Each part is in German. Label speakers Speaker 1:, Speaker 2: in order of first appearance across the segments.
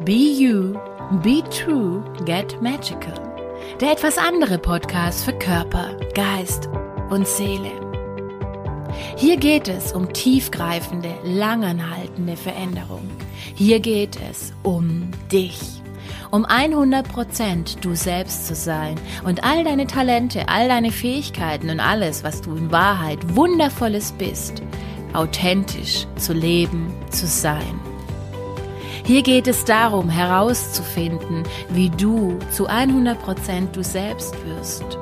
Speaker 1: Be You, Be True, Get Magical. Der etwas andere Podcast für Körper, Geist und Seele. Hier geht es um tiefgreifende, langanhaltende Veränderung. Hier geht es um dich. Um 100% du selbst zu sein und all deine Talente, all deine Fähigkeiten und alles, was du in Wahrheit wundervolles bist, authentisch zu leben, zu sein. Hier geht es darum herauszufinden, wie du zu 100% du selbst wirst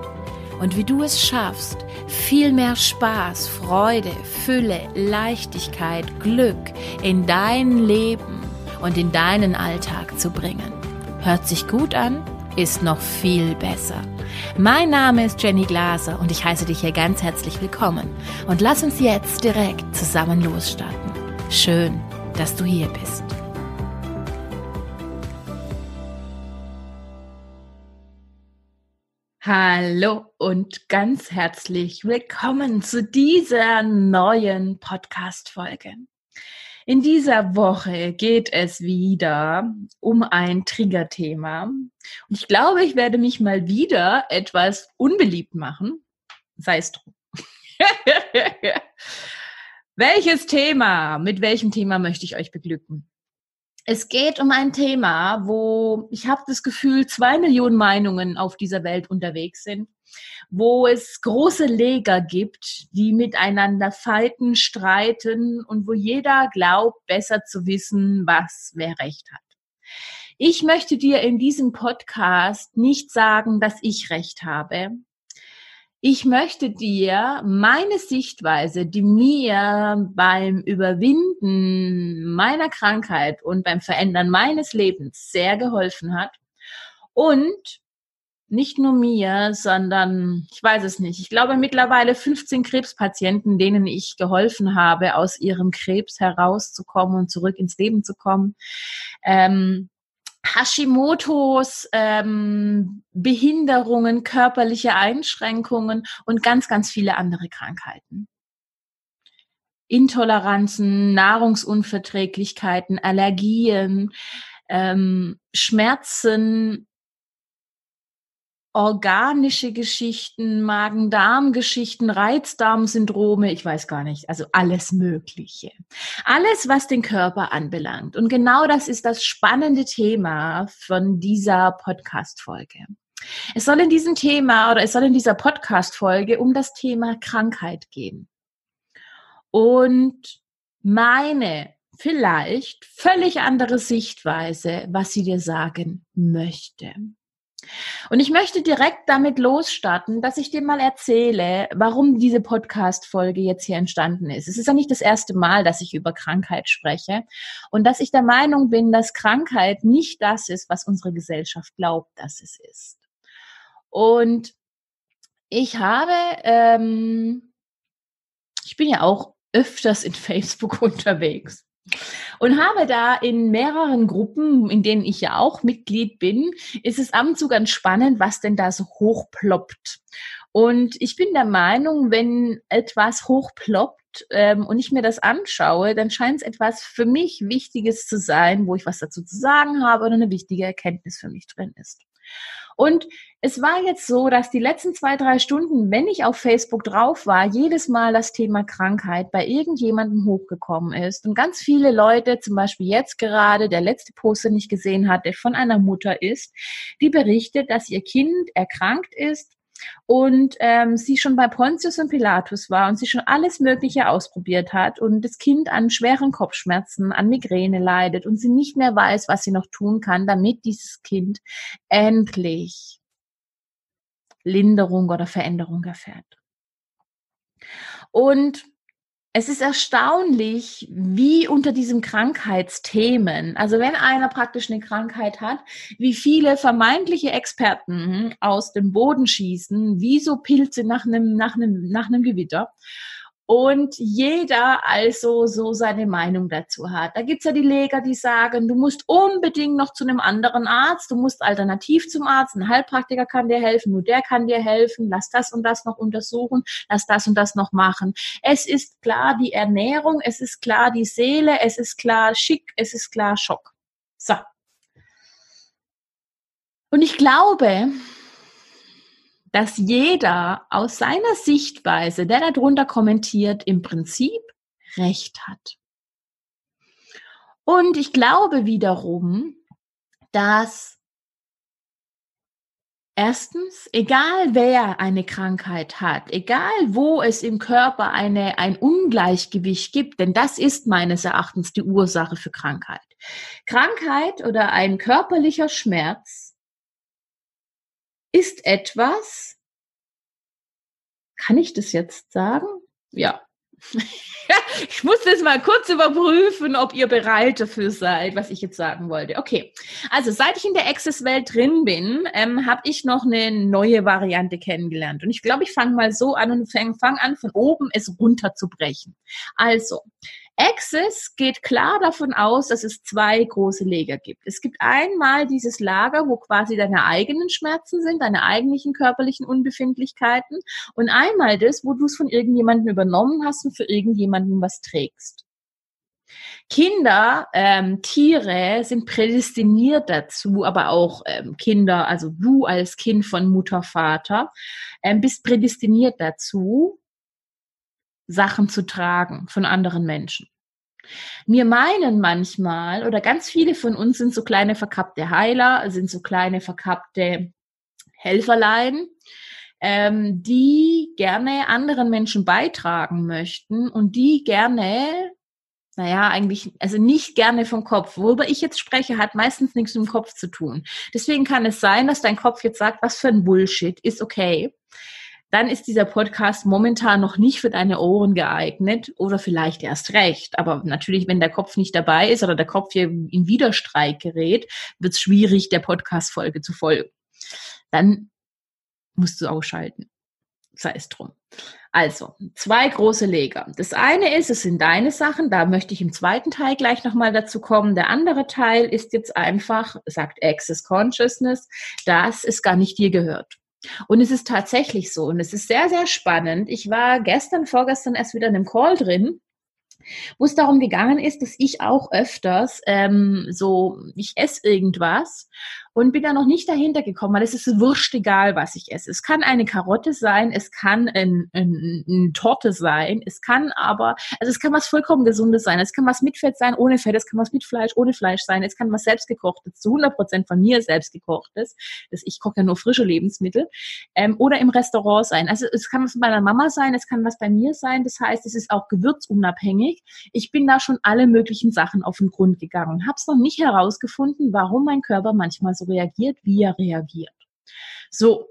Speaker 1: und wie du es schaffst, viel mehr Spaß, Freude, Fülle, Leichtigkeit, Glück in dein Leben und in deinen Alltag zu bringen. Hört sich gut an, ist noch viel besser. Mein Name ist Jenny Glaser und ich heiße dich hier ganz herzlich willkommen. Und lass uns jetzt direkt zusammen losstarten. Schön, dass du hier bist. Hallo und ganz herzlich willkommen zu dieser neuen Podcast-Folge. In dieser Woche geht es wieder um ein Triggerthema. Und ich glaube, ich werde mich mal wieder etwas unbeliebt machen. Sei es drum. Welches Thema, mit welchem Thema möchte ich euch beglücken? Es geht um ein Thema, wo ich habe das Gefühl, zwei Millionen Meinungen auf dieser Welt unterwegs sind, wo es große Leger gibt, die miteinander fighten, streiten und wo jeder glaubt, besser zu wissen, was wer recht hat. Ich möchte dir in diesem Podcast nicht sagen, dass ich recht habe, ich möchte dir meine Sichtweise, die mir beim Überwinden meiner Krankheit und beim Verändern meines Lebens sehr geholfen hat und nicht nur mir, sondern ich weiß es nicht. Ich glaube mittlerweile 15 Krebspatienten, denen ich geholfen habe, aus ihrem Krebs herauszukommen und zurück ins Leben zu kommen. Ähm, Hashimotos, ähm, Behinderungen, körperliche Einschränkungen und ganz, ganz viele andere Krankheiten. Intoleranzen, Nahrungsunverträglichkeiten, Allergien, ähm, Schmerzen, organische Geschichten, Magen-Darm-Geschichten, Reizdarmsyndrome, ich weiß gar nicht, also alles Mögliche. Alles, was den Körper anbelangt. Und genau das ist das spannende Thema von dieser Podcast-Folge. Es soll in diesem Thema oder es soll in dieser Podcast-Folge um das Thema Krankheit gehen. Und meine vielleicht völlig andere Sichtweise, was sie dir sagen möchte. Und ich möchte direkt damit losstarten, dass ich dir mal erzähle, warum diese Podcast-Folge jetzt hier entstanden ist. Es ist ja nicht das erste Mal, dass ich über Krankheit spreche und dass ich der Meinung bin, dass Krankheit nicht das ist, was unsere Gesellschaft glaubt, dass es ist. Und ich habe, ähm, ich bin ja auch öfters in Facebook unterwegs. Und habe da in mehreren Gruppen, in denen ich ja auch Mitglied bin, ist es ab und zu ganz spannend, was denn da so hochploppt. Und ich bin der Meinung, wenn etwas hochploppt ähm, und ich mir das anschaue, dann scheint es etwas für mich Wichtiges zu sein, wo ich was dazu zu sagen habe oder eine wichtige Erkenntnis für mich drin ist. Und es war jetzt so, dass die letzten zwei, drei Stunden, wenn ich auf Facebook drauf war, jedes Mal das Thema Krankheit bei irgendjemandem hochgekommen ist. Und ganz viele Leute, zum Beispiel jetzt gerade, der letzte Poster nicht gesehen hat, der von einer Mutter ist, die berichtet, dass ihr Kind erkrankt ist und ähm, sie schon bei Pontius und Pilatus war und sie schon alles Mögliche ausprobiert hat und das Kind an schweren Kopfschmerzen, an Migräne leidet und sie nicht mehr weiß, was sie noch tun kann, damit dieses Kind endlich Linderung oder Veränderung erfährt. Und es ist erstaunlich, wie unter diesem Krankheitsthemen, also wenn einer praktisch eine Krankheit hat, wie viele vermeintliche Experten aus dem Boden schießen, wie so Pilze nach einem, nach einem, nach einem Gewitter und jeder also so seine Meinung dazu hat. Da gibt's ja die Leger, die sagen, du musst unbedingt noch zu einem anderen Arzt, du musst alternativ zum Arzt, ein Heilpraktiker kann dir helfen, nur der kann dir helfen, lass das und das noch untersuchen, lass das und das noch machen. Es ist klar die Ernährung, es ist klar die Seele, es ist klar Schick, es ist klar Schock. So, Und ich glaube, dass jeder aus seiner Sichtweise, der darunter kommentiert, im Prinzip Recht hat. Und ich glaube wiederum, dass Erstens, egal wer eine Krankheit hat, egal wo es im Körper eine, ein Ungleichgewicht gibt, denn das ist meines Erachtens die Ursache für Krankheit. Krankheit oder ein körperlicher Schmerz ist etwas, kann ich das jetzt sagen? Ja, ich muss das mal kurz überprüfen, ob ihr bereit dafür seid, was ich jetzt sagen wollte. Okay, also seit ich in der Access-Welt drin bin, ähm, habe ich noch eine neue Variante kennengelernt. Und ich glaube, ich fange mal so an und fange fang an, von oben es runterzubrechen. Also, Access geht klar davon aus, dass es zwei große Lager gibt. Es gibt einmal dieses Lager, wo quasi deine eigenen Schmerzen sind, deine eigentlichen körperlichen Unbefindlichkeiten und einmal das, wo du es von irgendjemandem übernommen hast und für irgendjemanden was trägst. Kinder, ähm, Tiere sind prädestiniert dazu, aber auch ähm, Kinder, also du als Kind von Mutter, Vater, ähm, bist prädestiniert dazu, Sachen zu tragen von anderen Menschen. Wir meinen manchmal, oder ganz viele von uns sind so kleine verkappte Heiler, sind so kleine verkappte Helferlein, ähm, die gerne anderen Menschen beitragen möchten und die gerne, naja, eigentlich, also nicht gerne vom Kopf. Worüber ich jetzt spreche, hat meistens nichts mit dem Kopf zu tun. Deswegen kann es sein, dass dein Kopf jetzt sagt, was für ein Bullshit, ist okay dann ist dieser Podcast momentan noch nicht für deine Ohren geeignet oder vielleicht erst recht. Aber natürlich, wenn der Kopf nicht dabei ist oder der Kopf hier in Widerstreik gerät, wird es schwierig, der Podcast-Folge zu folgen. Dann musst du ausschalten. Sei es drum. Also, zwei große Leger. Das eine ist, es sind deine Sachen, da möchte ich im zweiten Teil gleich nochmal dazu kommen. Der andere Teil ist jetzt einfach, sagt Access Consciousness, dass es gar nicht dir gehört. Und es ist tatsächlich so. Und es ist sehr, sehr spannend. Ich war gestern, vorgestern erst wieder in einem Call drin wo es darum gegangen ist, dass ich auch öfters ähm, so, ich esse irgendwas und bin da noch nicht dahinter gekommen, weil es ist wurscht egal, was ich esse. Es kann eine Karotte sein, es kann ein, ein, ein Torte sein, es kann aber, also es kann was vollkommen Gesundes sein, es kann was mit Fett sein, ohne Fett, es kann was mit Fleisch, ohne Fleisch sein, es kann was selbstgekochtes, zu 100 Prozent von mir selbstgekochtes, ich koche ja nur frische Lebensmittel, ähm, oder im Restaurant sein. Also es kann was bei meiner Mama sein, es kann was bei mir sein, das heißt, es ist auch gewürzunabhängig. Ich bin da schon alle möglichen Sachen auf den Grund gegangen, habe es noch nicht herausgefunden, warum mein Körper manchmal so so reagiert, wie er reagiert. So.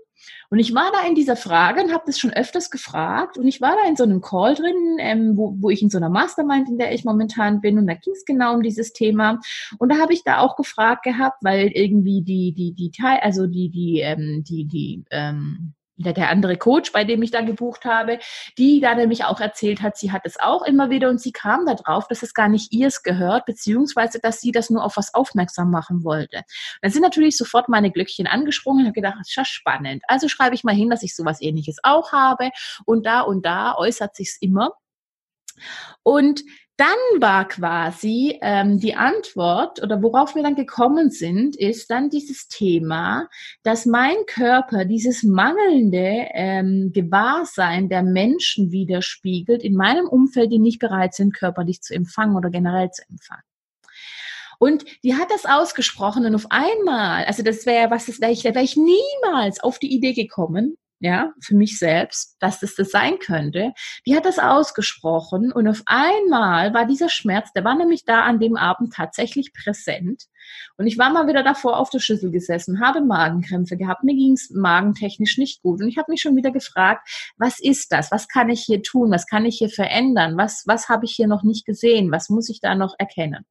Speaker 1: Und ich war da in dieser Frage und habe das schon öfters gefragt und ich war da in so einem Call drin, ähm, wo, wo ich in so einer Mastermind, in der ich momentan bin und da ging es genau um dieses Thema und da habe ich da auch gefragt gehabt, weil irgendwie die die die Teil, also die die ähm, die die ähm, der, der andere Coach, bei dem ich da gebucht habe, die da nämlich auch erzählt hat, sie hat es auch immer wieder und sie kam da drauf, dass es gar nicht ihrs gehört, beziehungsweise, dass sie das nur auf was aufmerksam machen wollte. Dann sind natürlich sofort meine Glöckchen angesprungen und habe gedacht, das ist ja spannend. Also schreibe ich mal hin, dass ich sowas ähnliches auch habe und da und da äußert sich's immer. Und dann war quasi ähm, die Antwort oder worauf wir dann gekommen sind, ist dann dieses Thema, dass mein Körper dieses mangelnde ähm, Gewahrsein der Menschen widerspiegelt in meinem Umfeld, die nicht bereit sind, körperlich zu empfangen oder generell zu empfangen. Und die hat das ausgesprochen und auf einmal, also das wäre was, das wäre ich, da wäre ich niemals auf die Idee gekommen, ja, für mich selbst, dass das das sein könnte. Die hat das ausgesprochen und auf einmal war dieser Schmerz, der war nämlich da an dem Abend tatsächlich präsent. Und ich war mal wieder davor auf der Schüssel gesessen, habe Magenkrämpfe gehabt, mir ging es magentechnisch nicht gut und ich habe mich schon wieder gefragt, was ist das? Was kann ich hier tun? Was kann ich hier verändern? Was, was habe ich hier noch nicht gesehen? Was muss ich da noch erkennen?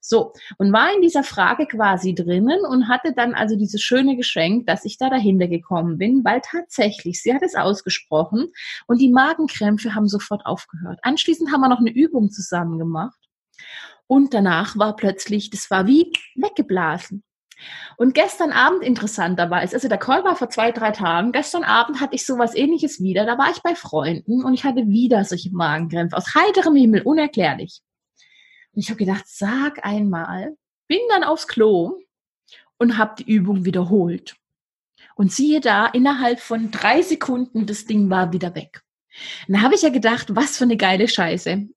Speaker 1: So, und war in dieser Frage quasi drinnen und hatte dann also dieses schöne Geschenk, dass ich da dahinter gekommen bin, weil tatsächlich, sie hat es ausgesprochen und die Magenkrämpfe haben sofort aufgehört. Anschließend haben wir noch eine Übung zusammen gemacht und danach war plötzlich, das war wie weggeblasen. Und gestern Abend interessanterweise, also der Call war vor zwei, drei Tagen, gestern Abend hatte ich sowas ähnliches wieder. Da war ich bei Freunden und ich hatte wieder solche Magenkrämpfe aus heiterem Himmel, unerklärlich. Und ich habe gedacht, sag einmal, bin dann aufs Klo und habe die Übung wiederholt. Und siehe da, innerhalb von drei Sekunden, das Ding war wieder weg. Und da habe ich ja gedacht, was für eine geile Scheiße.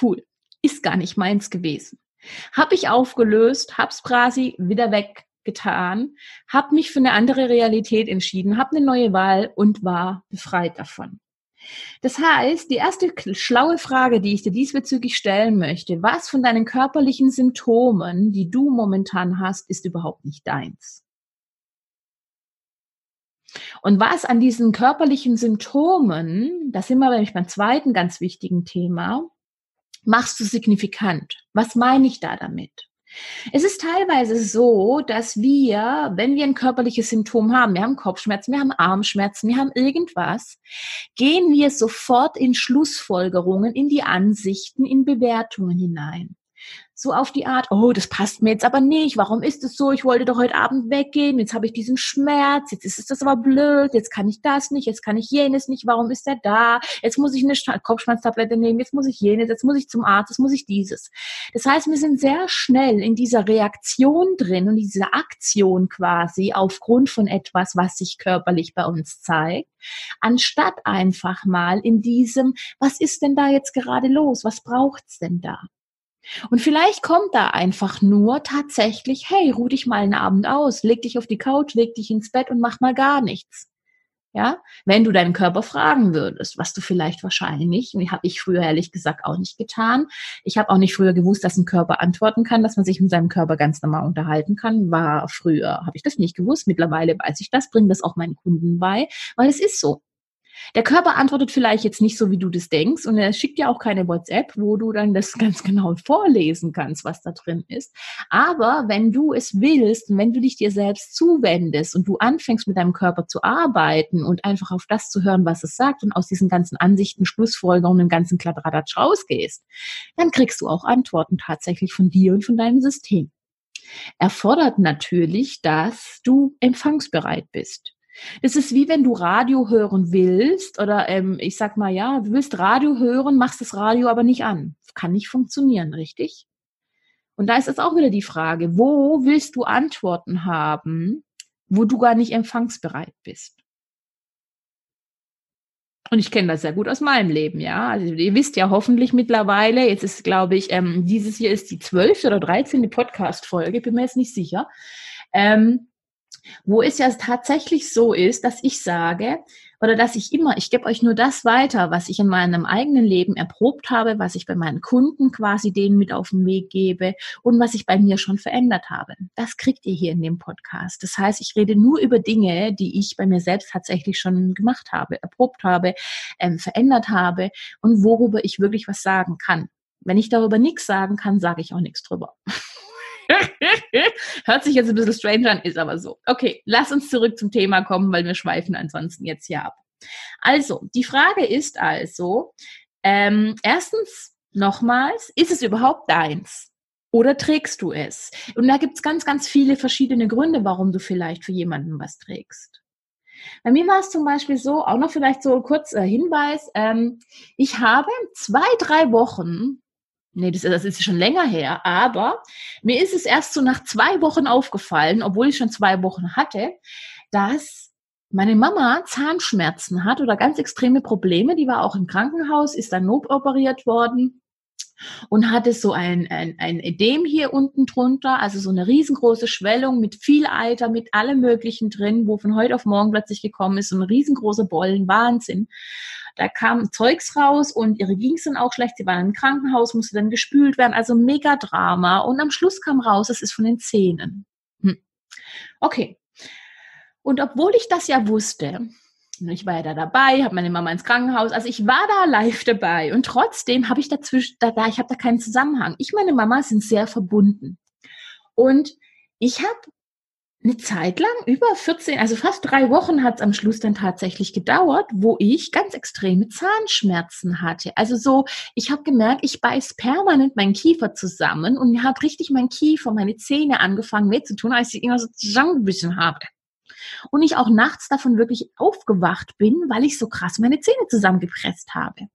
Speaker 1: Cool. Ist gar nicht meins gewesen. Hab ich aufgelöst, hab's quasi wieder weggetan, hab mich für eine andere Realität entschieden, hab eine neue Wahl und war befreit davon. Das heißt, die erste schlaue Frage, die ich dir diesbezüglich stellen möchte, was von deinen körperlichen Symptomen, die du momentan hast, ist überhaupt nicht deins? Und was an diesen körperlichen Symptomen, da sind wir nämlich beim zweiten ganz wichtigen Thema, machst du signifikant? Was meine ich da damit? Es ist teilweise so, dass wir, wenn wir ein körperliches Symptom haben, wir haben Kopfschmerzen, wir haben Armschmerzen, wir haben irgendwas, gehen wir sofort in Schlussfolgerungen, in die Ansichten, in Bewertungen hinein so auf die Art, oh, das passt mir jetzt aber nicht, warum ist es so, ich wollte doch heute Abend weggehen, jetzt habe ich diesen Schmerz, jetzt ist das aber blöd, jetzt kann ich das nicht, jetzt kann ich jenes nicht, warum ist der da, jetzt muss ich eine Kopfschmerztablette nehmen, jetzt muss ich jenes, jetzt muss ich zum Arzt, jetzt muss ich dieses. Das heißt, wir sind sehr schnell in dieser Reaktion drin und dieser Aktion quasi aufgrund von etwas, was sich körperlich bei uns zeigt, anstatt einfach mal in diesem, was ist denn da jetzt gerade los, was braucht's denn da? Und vielleicht kommt da einfach nur tatsächlich, hey, ruh dich mal einen Abend aus, leg dich auf die Couch, leg dich ins Bett und mach mal gar nichts. Ja, wenn du deinen Körper fragen würdest, was du vielleicht wahrscheinlich, und habe ich früher ehrlich gesagt auch nicht getan. Ich habe auch nicht früher gewusst, dass ein Körper antworten kann, dass man sich mit seinem Körper ganz normal unterhalten kann. War früher, habe ich das nicht gewusst. Mittlerweile weiß ich das, bringe das auch meinen Kunden bei, weil es ist so. Der Körper antwortet vielleicht jetzt nicht so, wie du das denkst und er schickt dir auch keine WhatsApp, wo du dann das ganz genau vorlesen kannst, was da drin ist. Aber wenn du es willst und wenn du dich dir selbst zuwendest und du anfängst mit deinem Körper zu arbeiten und einfach auf das zu hören, was es sagt und aus diesen ganzen Ansichten, Schlussfolgerungen, dem ganzen Kladradatsch rausgehst, dann kriegst du auch Antworten tatsächlich von dir und von deinem System erfordert natürlich, dass du empfangsbereit bist. Das ist wie wenn du Radio hören willst oder ähm, ich sag mal, ja, du willst Radio hören, machst das Radio aber nicht an. Kann nicht funktionieren, richtig? Und da ist es auch wieder die Frage, wo willst du Antworten haben, wo du gar nicht empfangsbereit bist? Und ich kenne das sehr gut aus meinem Leben, ja. Also ihr wisst ja hoffentlich mittlerweile, jetzt ist, glaube ich, ähm, dieses hier ist die zwölfte oder dreizehnte Podcast-Folge, bin mir jetzt nicht sicher. Ähm, wo es ja tatsächlich so ist, dass ich sage oder dass ich immer, ich gebe euch nur das weiter, was ich in meinem eigenen Leben erprobt habe, was ich bei meinen Kunden quasi denen mit auf den Weg gebe und was ich bei mir schon verändert habe. Das kriegt ihr hier in dem Podcast. Das heißt, ich rede nur über Dinge, die ich bei mir selbst tatsächlich schon gemacht habe, erprobt habe, ähm, verändert habe und worüber ich wirklich was sagen kann. Wenn ich darüber nichts sagen kann, sage ich auch nichts drüber. Hört sich jetzt ein bisschen strange an, ist aber so. Okay, lass uns zurück zum Thema kommen, weil wir schweifen ansonsten jetzt hier ab. Also, die Frage ist also, ähm, erstens nochmals, ist es überhaupt deins? Oder trägst du es? Und da gibt es ganz, ganz viele verschiedene Gründe, warum du vielleicht für jemanden was trägst. Bei mir war es zum Beispiel so, auch noch vielleicht so kurz äh, Hinweis, ähm, ich habe zwei, drei Wochen Nee, das, das ist schon länger her. Aber mir ist es erst so nach zwei Wochen aufgefallen, obwohl ich schon zwei Wochen hatte, dass meine Mama Zahnschmerzen hat oder ganz extreme Probleme. Die war auch im Krankenhaus, ist dann notoperiert worden und hatte so ein, ein, ein Edem hier unten drunter, also so eine riesengroße Schwellung mit viel Alter, mit allem Möglichen drin, wo von heute auf morgen plötzlich gekommen ist, so eine riesengroße Bollen, Wahnsinn. Da kam Zeugs raus und ihre ging es dann auch schlecht. Sie war im Krankenhaus, musste dann gespült werden. Also mega Drama. Und am Schluss kam raus, es ist von den Zähnen. Hm. Okay. Und obwohl ich das ja wusste, ich war ja da dabei, habe meine Mama ins Krankenhaus, also ich war da live dabei und trotzdem habe ich dazwischen, da, da ich habe da keinen Zusammenhang. Ich meine Mama sind sehr verbunden und ich habe eine Zeit lang, über 14, also fast drei Wochen hat es am Schluss dann tatsächlich gedauert, wo ich ganz extreme Zahnschmerzen hatte. Also so, ich habe gemerkt, ich beiß permanent meinen Kiefer zusammen und habe richtig meinen Kiefer, meine Zähne angefangen weh zu tun, als ich immer so zusammengebissen habe. Und ich auch nachts davon wirklich aufgewacht bin, weil ich so krass meine Zähne zusammengepresst habe.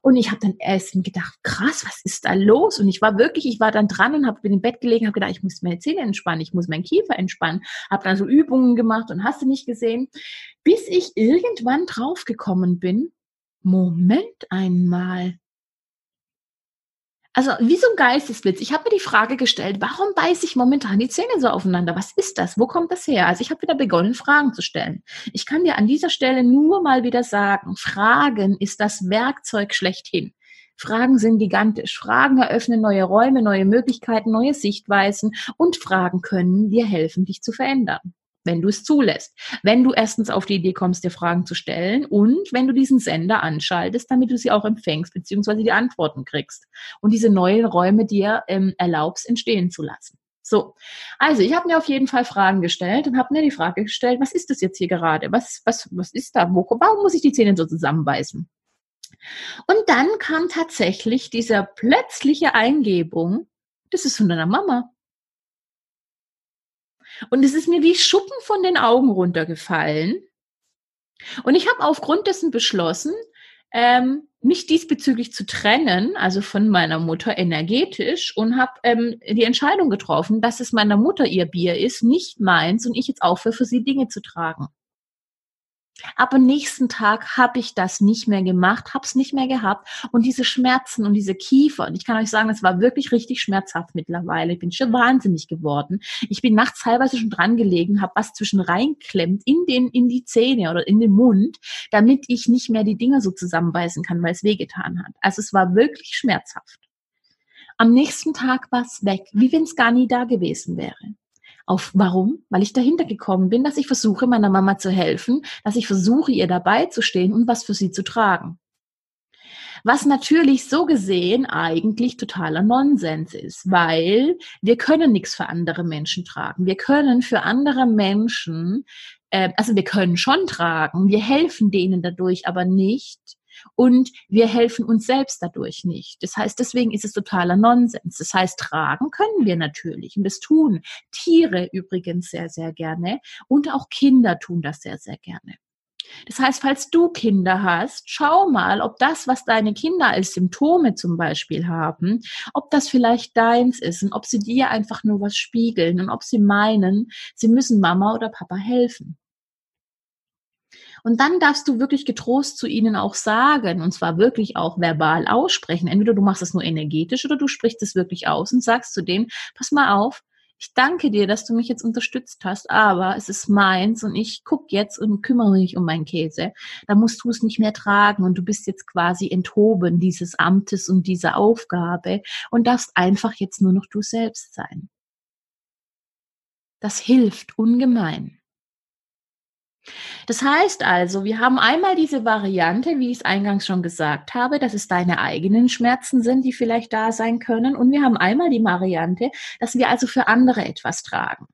Speaker 1: Und ich habe dann erst gedacht, krass, was ist da los? Und ich war wirklich, ich war dann dran und habe im Bett gelegen, habe gedacht, ich muss meine Zähne entspannen, ich muss meinen Kiefer entspannen, habe dann so Übungen gemacht und hast du nicht gesehen, bis ich irgendwann draufgekommen bin, Moment einmal, also wie so ein Geistesblitz. Ich habe mir die Frage gestellt, warum beiße ich momentan die Zähne so aufeinander? Was ist das? Wo kommt das her? Also ich habe wieder begonnen, Fragen zu stellen. Ich kann dir an dieser Stelle nur mal wieder sagen, Fragen ist das Werkzeug schlechthin. Fragen sind gigantisch. Fragen eröffnen neue Räume, neue Möglichkeiten, neue Sichtweisen und Fragen können dir helfen, dich zu verändern wenn du es zulässt. Wenn du erstens auf die Idee kommst, dir Fragen zu stellen und wenn du diesen Sender anschaltest, damit du sie auch empfängst, beziehungsweise die Antworten kriegst und diese neuen Räume dir ähm, erlaubst, entstehen zu lassen. So, also ich habe mir auf jeden Fall Fragen gestellt und habe mir die Frage gestellt, was ist das jetzt hier gerade? Was, was, was ist da? Wo, warum muss ich die Zähne so zusammenbeißen? Und dann kam tatsächlich dieser plötzliche Eingebung, das ist von deiner Mama. Und es ist mir wie Schuppen von den Augen runtergefallen. Und ich habe aufgrund dessen beschlossen, ähm, mich diesbezüglich zu trennen, also von meiner Mutter energetisch, und habe ähm, die Entscheidung getroffen, dass es meiner Mutter ihr Bier ist, nicht meins, und ich jetzt aufhöre, für sie Dinge zu tragen. Aber nächsten Tag habe ich das nicht mehr gemacht, habe es nicht mehr gehabt und diese Schmerzen und diese Kiefer, und ich kann euch sagen, es war wirklich richtig schmerzhaft mittlerweile. Ich bin schon wahnsinnig geworden. Ich bin nachts teilweise schon dran gelegen, habe was zwischen reinklemmt in den in die Zähne oder in den Mund, damit ich nicht mehr die Dinger so zusammenbeißen kann, weil es wehgetan hat. Also es war wirklich schmerzhaft. Am nächsten Tag war es weg, wie wenn es gar nie da gewesen wäre. Auf warum? Weil ich dahinter gekommen bin, dass ich versuche, meiner Mama zu helfen, dass ich versuche, ihr dabei zu stehen und was für sie zu tragen. Was natürlich so gesehen eigentlich totaler Nonsens ist, weil wir können nichts für andere Menschen tragen. Wir können für andere Menschen, äh, also wir können schon tragen, wir helfen denen dadurch aber nicht, und wir helfen uns selbst dadurch nicht. Das heißt, deswegen ist es totaler Nonsens. Das heißt, tragen können wir natürlich und das tun Tiere übrigens sehr, sehr gerne und auch Kinder tun das sehr, sehr gerne. Das heißt, falls du Kinder hast, schau mal, ob das, was deine Kinder als Symptome zum Beispiel haben, ob das vielleicht deins ist und ob sie dir einfach nur was spiegeln und ob sie meinen, sie müssen Mama oder Papa helfen. Und dann darfst du wirklich getrost zu ihnen auch sagen, und zwar wirklich auch verbal aussprechen. Entweder du machst es nur energetisch oder du sprichst es wirklich aus und sagst zu denen, pass mal auf, ich danke dir, dass du mich jetzt unterstützt hast, aber es ist meins und ich guck jetzt und kümmere mich um meinen Käse. Da musst du es nicht mehr tragen und du bist jetzt quasi enthoben dieses Amtes und dieser Aufgabe und darfst einfach jetzt nur noch du selbst sein. Das hilft ungemein. Das heißt also, wir haben einmal diese Variante, wie ich es eingangs schon gesagt habe, dass es deine eigenen Schmerzen sind, die vielleicht da sein können. Und wir haben einmal die Variante, dass wir also für andere etwas tragen.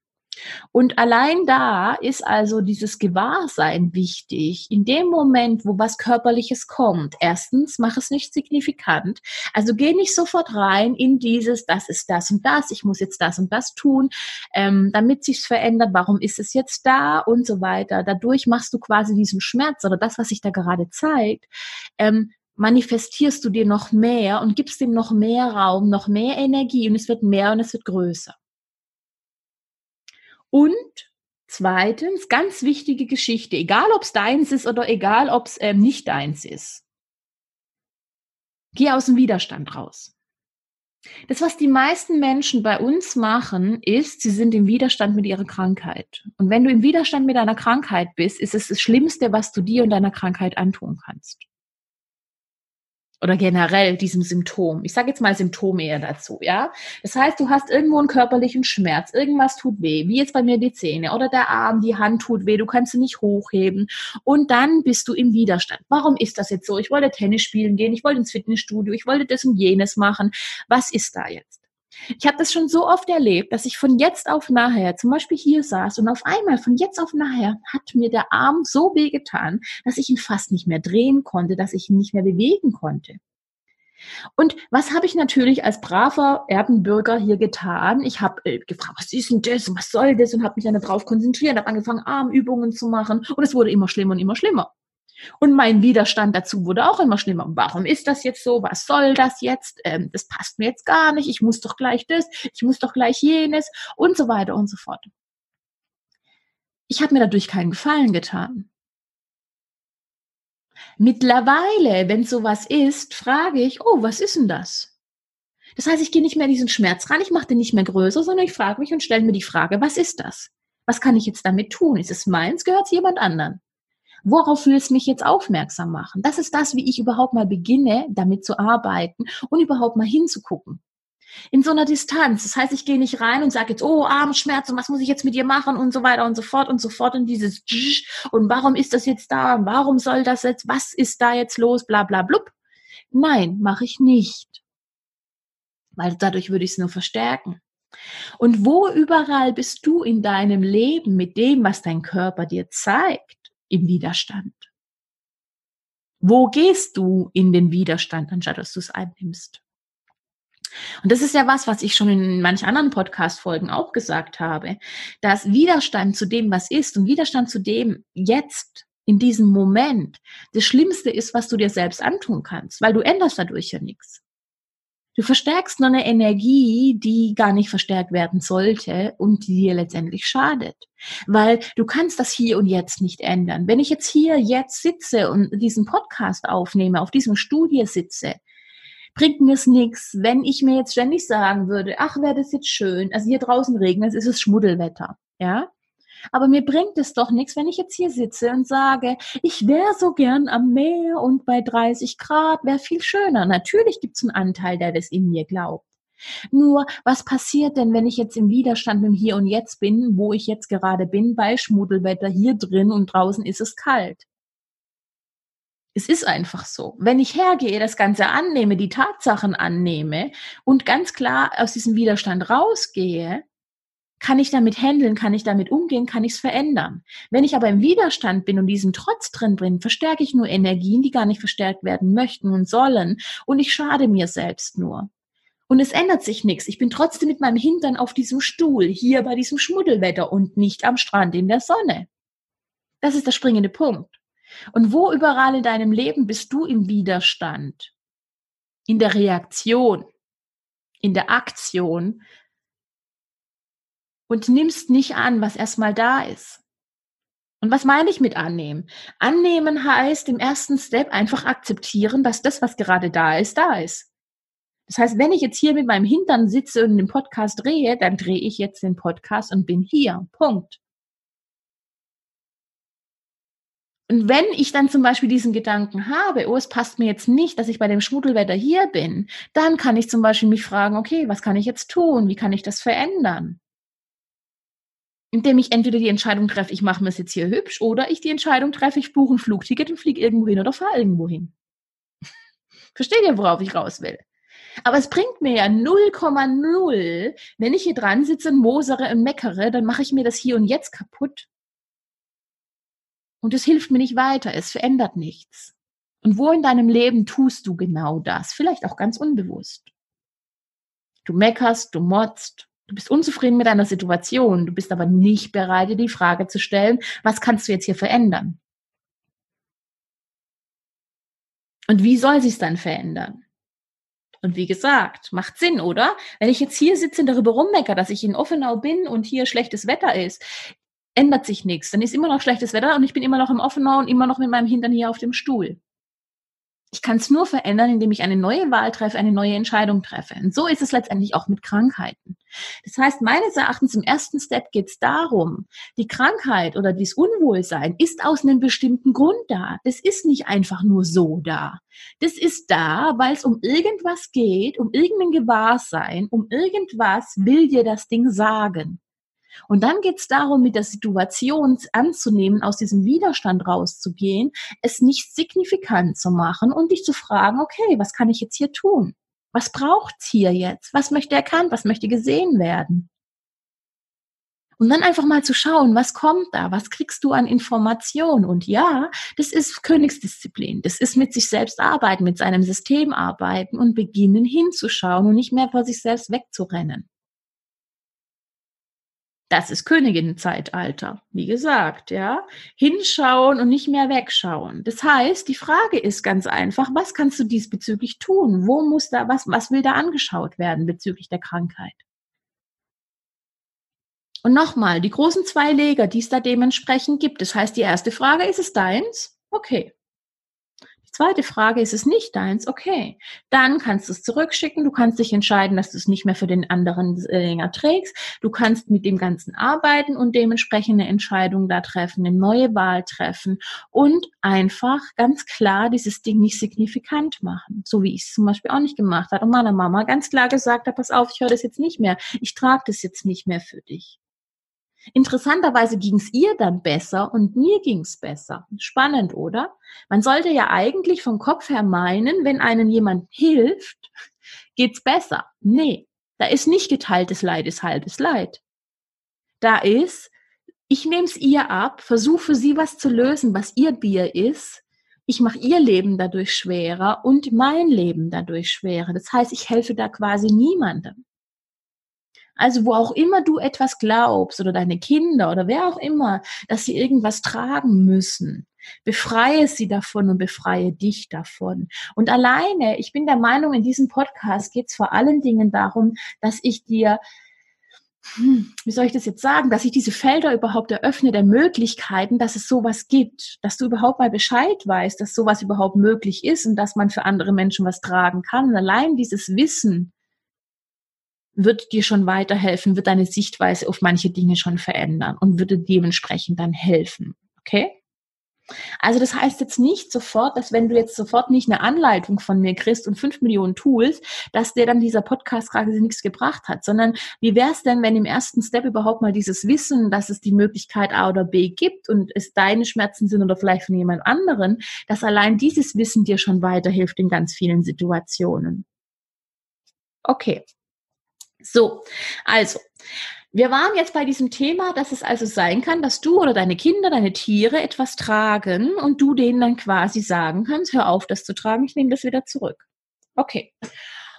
Speaker 1: Und allein da ist also dieses Gewahrsein wichtig. In dem Moment, wo was Körperliches kommt, erstens, mach es nicht signifikant. Also geh nicht sofort rein in dieses, das ist das und das, ich muss jetzt das und das tun, ähm, damit sich's verändert, warum ist es jetzt da und so weiter. Dadurch machst du quasi diesen Schmerz oder das, was sich da gerade zeigt, ähm, manifestierst du dir noch mehr und gibst dem noch mehr Raum, noch mehr Energie und es wird mehr und es wird größer. Und zweitens, ganz wichtige Geschichte, egal ob es deins ist oder egal ob es ähm, nicht deins ist. Geh aus dem Widerstand raus. Das, was die meisten Menschen bei uns machen, ist, sie sind im Widerstand mit ihrer Krankheit. Und wenn du im Widerstand mit deiner Krankheit bist, ist es das Schlimmste, was du dir und deiner Krankheit antun kannst oder generell diesem Symptom. Ich sage jetzt mal Symptom eher dazu, ja. Das heißt, du hast irgendwo einen körperlichen Schmerz, irgendwas tut weh, wie jetzt bei mir die Zähne oder der Arm, die Hand tut weh, du kannst sie nicht hochheben und dann bist du im Widerstand. Warum ist das jetzt so? Ich wollte Tennis spielen gehen, ich wollte ins Fitnessstudio, ich wollte das und jenes machen. Was ist da jetzt? Ich habe das schon so oft erlebt, dass ich von jetzt auf nachher zum Beispiel hier saß und auf einmal von jetzt auf nachher hat mir der Arm so wehgetan, dass ich ihn fast nicht mehr drehen konnte, dass ich ihn nicht mehr bewegen konnte. Und was habe ich natürlich als braver Erdenbürger hier getan? Ich habe äh, gefragt, was ist denn das und was soll das und habe mich dann darauf konzentriert, habe angefangen, Armübungen zu machen und es wurde immer schlimmer und immer schlimmer. Und mein Widerstand dazu wurde auch immer schlimmer. Warum ist das jetzt so? Was soll das jetzt? Ähm, das passt mir jetzt gar nicht. Ich muss doch gleich das, ich muss doch gleich jenes und so weiter und so fort. Ich habe mir dadurch keinen Gefallen getan. Mittlerweile, wenn sowas ist, frage ich, oh, was ist denn das? Das heißt, ich gehe nicht mehr in diesen Schmerz ran, ich mache den nicht mehr größer, sondern ich frage mich und stelle mir die Frage, was ist das? Was kann ich jetzt damit tun? Ist es meins? Gehört es jemand anderen? Worauf will es mich jetzt aufmerksam machen? Das ist das, wie ich überhaupt mal beginne, damit zu arbeiten und überhaupt mal hinzugucken. In so einer Distanz. Das heißt, ich gehe nicht rein und sage jetzt, oh, Armschmerz und was muss ich jetzt mit dir machen und so weiter und so fort und so fort und dieses und warum ist das jetzt da? Warum soll das jetzt? Was ist da jetzt los? Bla bla blub. Nein, mache ich nicht. Weil dadurch würde ich es nur verstärken. Und wo überall bist du in deinem Leben mit dem, was dein Körper dir zeigt? Im Widerstand? Wo gehst du in den Widerstand, anstatt dass du es einnimmst? Und das ist ja was, was ich schon in manch anderen Podcast-Folgen auch gesagt habe, dass Widerstand zu dem, was ist und Widerstand zu dem jetzt, in diesem Moment, das Schlimmste ist, was du dir selbst antun kannst, weil du änderst dadurch ja nichts. Du verstärkst nur eine Energie, die gar nicht verstärkt werden sollte und die dir letztendlich schadet. Weil du kannst das hier und jetzt nicht ändern. Wenn ich jetzt hier jetzt sitze und diesen Podcast aufnehme, auf diesem Stuhl sitze, bringt mir es nichts, wenn ich mir jetzt ständig sagen würde, ach, wäre das jetzt schön. Also hier draußen regnet, es ist Schmuddelwetter. Ja, aber mir bringt es doch nichts, wenn ich jetzt hier sitze und sage, ich wäre so gern am Meer und bei 30 Grad wäre viel schöner. Natürlich gibt es einen Anteil, der das in mir glaubt. Nur, was passiert denn, wenn ich jetzt im Widerstand im Hier und Jetzt bin, wo ich jetzt gerade bin, bei Schmuddelwetter hier drin und draußen ist es kalt? Es ist einfach so. Wenn ich hergehe, das Ganze annehme, die Tatsachen annehme und ganz klar aus diesem Widerstand rausgehe, kann ich damit handeln, kann ich damit umgehen, kann ich es verändern. Wenn ich aber im Widerstand bin und diesem Trotz drin bin, verstärke ich nur Energien, die gar nicht verstärkt werden möchten und sollen und ich schade mir selbst nur. Und es ändert sich nichts. Ich bin trotzdem mit meinem Hintern auf diesem Stuhl, hier bei diesem Schmuddelwetter und nicht am Strand in der Sonne. Das ist der springende Punkt. Und wo überall in deinem Leben bist du im Widerstand? In der Reaktion, in der Aktion, und nimmst nicht an, was erstmal da ist. Und was meine ich mit annehmen? Annehmen heißt im ersten Step einfach akzeptieren, dass das, was gerade da ist, da ist. Das heißt, wenn ich jetzt hier mit meinem Hintern sitze und den Podcast drehe, dann drehe ich jetzt den Podcast und bin hier. Punkt. Und wenn ich dann zum Beispiel diesen Gedanken habe, oh, es passt mir jetzt nicht, dass ich bei dem Schmuddelwetter hier bin, dann kann ich zum Beispiel mich fragen, okay, was kann ich jetzt tun? Wie kann ich das verändern? Indem ich entweder die Entscheidung treffe, ich mache mir es jetzt hier hübsch, oder ich die Entscheidung treffe, ich buche ein Flugticket und fliege irgendwo hin oder fahre irgendwo hin. Versteht ihr, worauf ich raus will? Aber es bringt mir ja 0,0, wenn ich hier dran sitze und mosere und meckere, dann mache ich mir das hier und jetzt kaputt. Und es hilft mir nicht weiter, es verändert nichts. Und wo in deinem Leben tust du genau das? Vielleicht auch ganz unbewusst. Du meckerst, du motzt, Du bist unzufrieden mit deiner Situation, du bist aber nicht bereit, dir die Frage zu stellen, was kannst du jetzt hier verändern? Und wie soll sich dann verändern? Und wie gesagt, macht Sinn, oder? Wenn ich jetzt hier sitze und darüber rummecker, dass ich in Offenau bin und hier schlechtes Wetter ist, ändert sich nichts. Dann ist immer noch schlechtes Wetter und ich bin immer noch im Offenau und immer noch mit meinem Hintern hier auf dem Stuhl. Ich kann es nur verändern, indem ich eine neue Wahl treffe, eine neue Entscheidung treffe. Und so ist es letztendlich auch mit Krankheiten. Das heißt, meines Erachtens im ersten Step geht es darum, die Krankheit oder dieses Unwohlsein ist aus einem bestimmten Grund da. Das ist nicht einfach nur so da. Das ist da, weil es um irgendwas geht, um irgendein Gewahrsein, um irgendwas will dir das Ding sagen. Und dann geht es darum, mit der Situation anzunehmen, aus diesem Widerstand rauszugehen, es nicht signifikant zu machen und dich zu fragen, okay, was kann ich jetzt hier tun? Was braucht's hier jetzt? Was möchte erkannt? Was möchte gesehen werden? Und dann einfach mal zu schauen, was kommt da? Was kriegst du an Informationen? Und ja, das ist Königsdisziplin. Das ist mit sich selbst arbeiten, mit seinem System arbeiten und beginnen hinzuschauen und nicht mehr vor sich selbst wegzurennen. Das ist Königinnenzeitalter, wie gesagt, ja. Hinschauen und nicht mehr wegschauen. Das heißt, die Frage ist ganz einfach, was kannst du diesbezüglich tun? Wo muss da, was, was will da angeschaut werden bezüglich der Krankheit? Und nochmal, die großen zwei Leger, die es da dementsprechend gibt. Das heißt, die erste Frage, ist es deins? Okay. Zweite Frage, ist es nicht deins? Okay. Dann kannst du es zurückschicken. Du kannst dich entscheiden, dass du es nicht mehr für den anderen äh, länger trägst. Du kannst mit dem Ganzen arbeiten und dementsprechend eine Entscheidung da treffen, eine neue Wahl treffen und einfach ganz klar dieses Ding nicht signifikant machen. So wie ich es zum Beispiel auch nicht gemacht habe und meiner Mama ganz klar gesagt habe, pass auf, ich höre das jetzt nicht mehr. Ich trage das jetzt nicht mehr für dich. Interessanterweise ging es ihr dann besser und mir ging es besser. Spannend, oder? Man sollte ja eigentlich vom Kopf her meinen, wenn einem jemand hilft, geht's besser. Nee, da ist nicht geteiltes Leid ist halbes Leid. Da ist, ich nehme es ihr ab, versuche sie was zu lösen, was ihr Bier ist. Ich mache ihr Leben dadurch schwerer und mein Leben dadurch schwerer. Das heißt, ich helfe da quasi niemandem. Also wo auch immer du etwas glaubst oder deine Kinder oder wer auch immer, dass sie irgendwas tragen müssen, befreie sie davon und befreie dich davon. Und alleine, ich bin der Meinung, in diesem Podcast geht es vor allen Dingen darum, dass ich dir hm, wie soll ich das jetzt sagen, dass ich diese Felder überhaupt eröffne der Möglichkeiten, dass es sowas gibt, dass du überhaupt mal Bescheid weißt, dass sowas überhaupt möglich ist und dass man für andere Menschen was tragen kann. Und allein dieses Wissen wird dir schon weiterhelfen, wird deine Sichtweise auf manche Dinge schon verändern und würde dementsprechend dann helfen. Okay? Also das heißt jetzt nicht sofort, dass wenn du jetzt sofort nicht eine Anleitung von mir kriegst und fünf Millionen Tools, dass dir dann dieser Podcast quasi nichts gebracht hat, sondern wie wäre es denn, wenn im ersten Step überhaupt mal dieses Wissen, dass es die Möglichkeit A oder B gibt und es deine Schmerzen sind oder vielleicht von jemand anderen, dass allein dieses Wissen dir schon weiterhilft in ganz vielen Situationen. Okay, so, also, wir waren jetzt bei diesem Thema, dass es also sein kann, dass du oder deine Kinder, deine Tiere etwas tragen und du denen dann quasi sagen kannst, hör auf, das zu tragen, ich nehme das wieder zurück. Okay.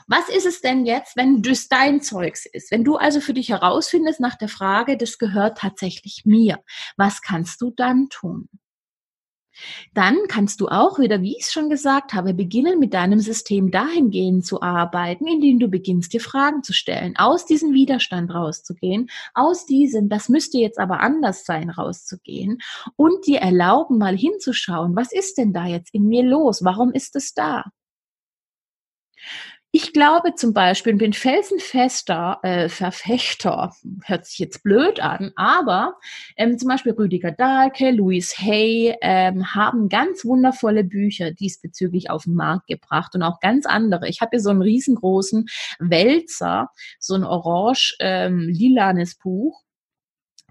Speaker 1: Was ist es denn jetzt, wenn das dein Zeugs ist? Wenn du also für dich herausfindest nach der Frage, das gehört tatsächlich mir, was kannst du dann tun? Dann kannst du auch wieder, wie ich es schon gesagt habe, beginnen mit deinem System dahingehend zu arbeiten, indem du beginnst, dir Fragen zu stellen, aus diesem Widerstand rauszugehen, aus diesem, das müsste jetzt aber anders sein, rauszugehen und dir erlauben, mal hinzuschauen, was ist denn da jetzt in mir los? Warum ist es da? Ich glaube zum Beispiel, bin felsenfester äh, Verfechter, hört sich jetzt blöd an, aber ähm, zum Beispiel Rüdiger Dahlke, Louis Hay ähm, haben ganz wundervolle Bücher diesbezüglich auf den Markt gebracht und auch ganz andere. Ich habe hier so einen riesengroßen Wälzer, so ein orange-lilanes ähm, Buch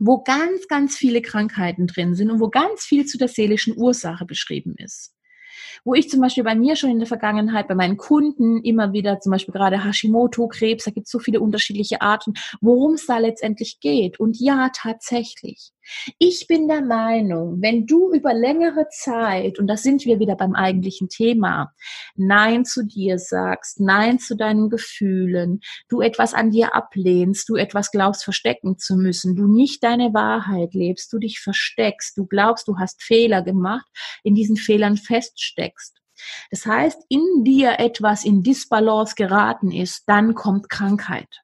Speaker 1: wo ganz, ganz viele Krankheiten drin sind und wo ganz viel zu der seelischen Ursache beschrieben ist wo ich zum Beispiel bei mir schon in der Vergangenheit, bei meinen Kunden immer wieder, zum Beispiel gerade Hashimoto, Krebs, da gibt es so viele unterschiedliche Arten, worum es da letztendlich geht. Und ja, tatsächlich. Ich bin der Meinung, wenn du über längere Zeit, und da sind wir wieder beim eigentlichen Thema, Nein zu dir sagst, Nein zu deinen Gefühlen, du etwas an dir ablehnst, du etwas glaubst verstecken zu müssen, du nicht deine Wahrheit lebst, du dich versteckst, du glaubst, du hast Fehler gemacht, in diesen Fehlern feststeckst. Das heißt, in dir etwas in Disbalance geraten ist, dann kommt Krankheit.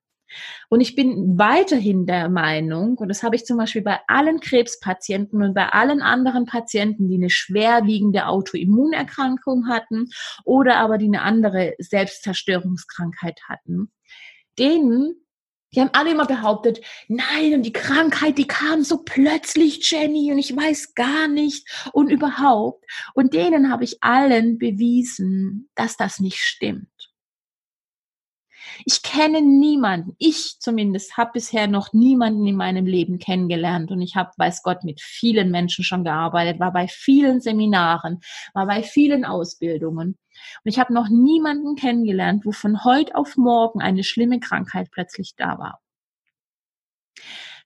Speaker 1: Und ich bin weiterhin der Meinung, und das habe ich zum Beispiel bei allen Krebspatienten und bei allen anderen Patienten, die eine schwerwiegende Autoimmunerkrankung hatten oder aber die eine andere Selbstzerstörungskrankheit hatten, denen die haben alle immer behauptet, nein, und die Krankheit, die kam so plötzlich, Jenny, und ich weiß gar nicht und überhaupt. Und denen habe ich allen bewiesen, dass das nicht stimmt. Ich kenne niemanden, ich zumindest habe bisher noch niemanden in meinem Leben kennengelernt. Und ich habe, weiß Gott, mit vielen Menschen schon gearbeitet, war bei vielen Seminaren, war bei vielen Ausbildungen. Und ich habe noch niemanden kennengelernt, wo von heute auf morgen eine schlimme Krankheit plötzlich da war.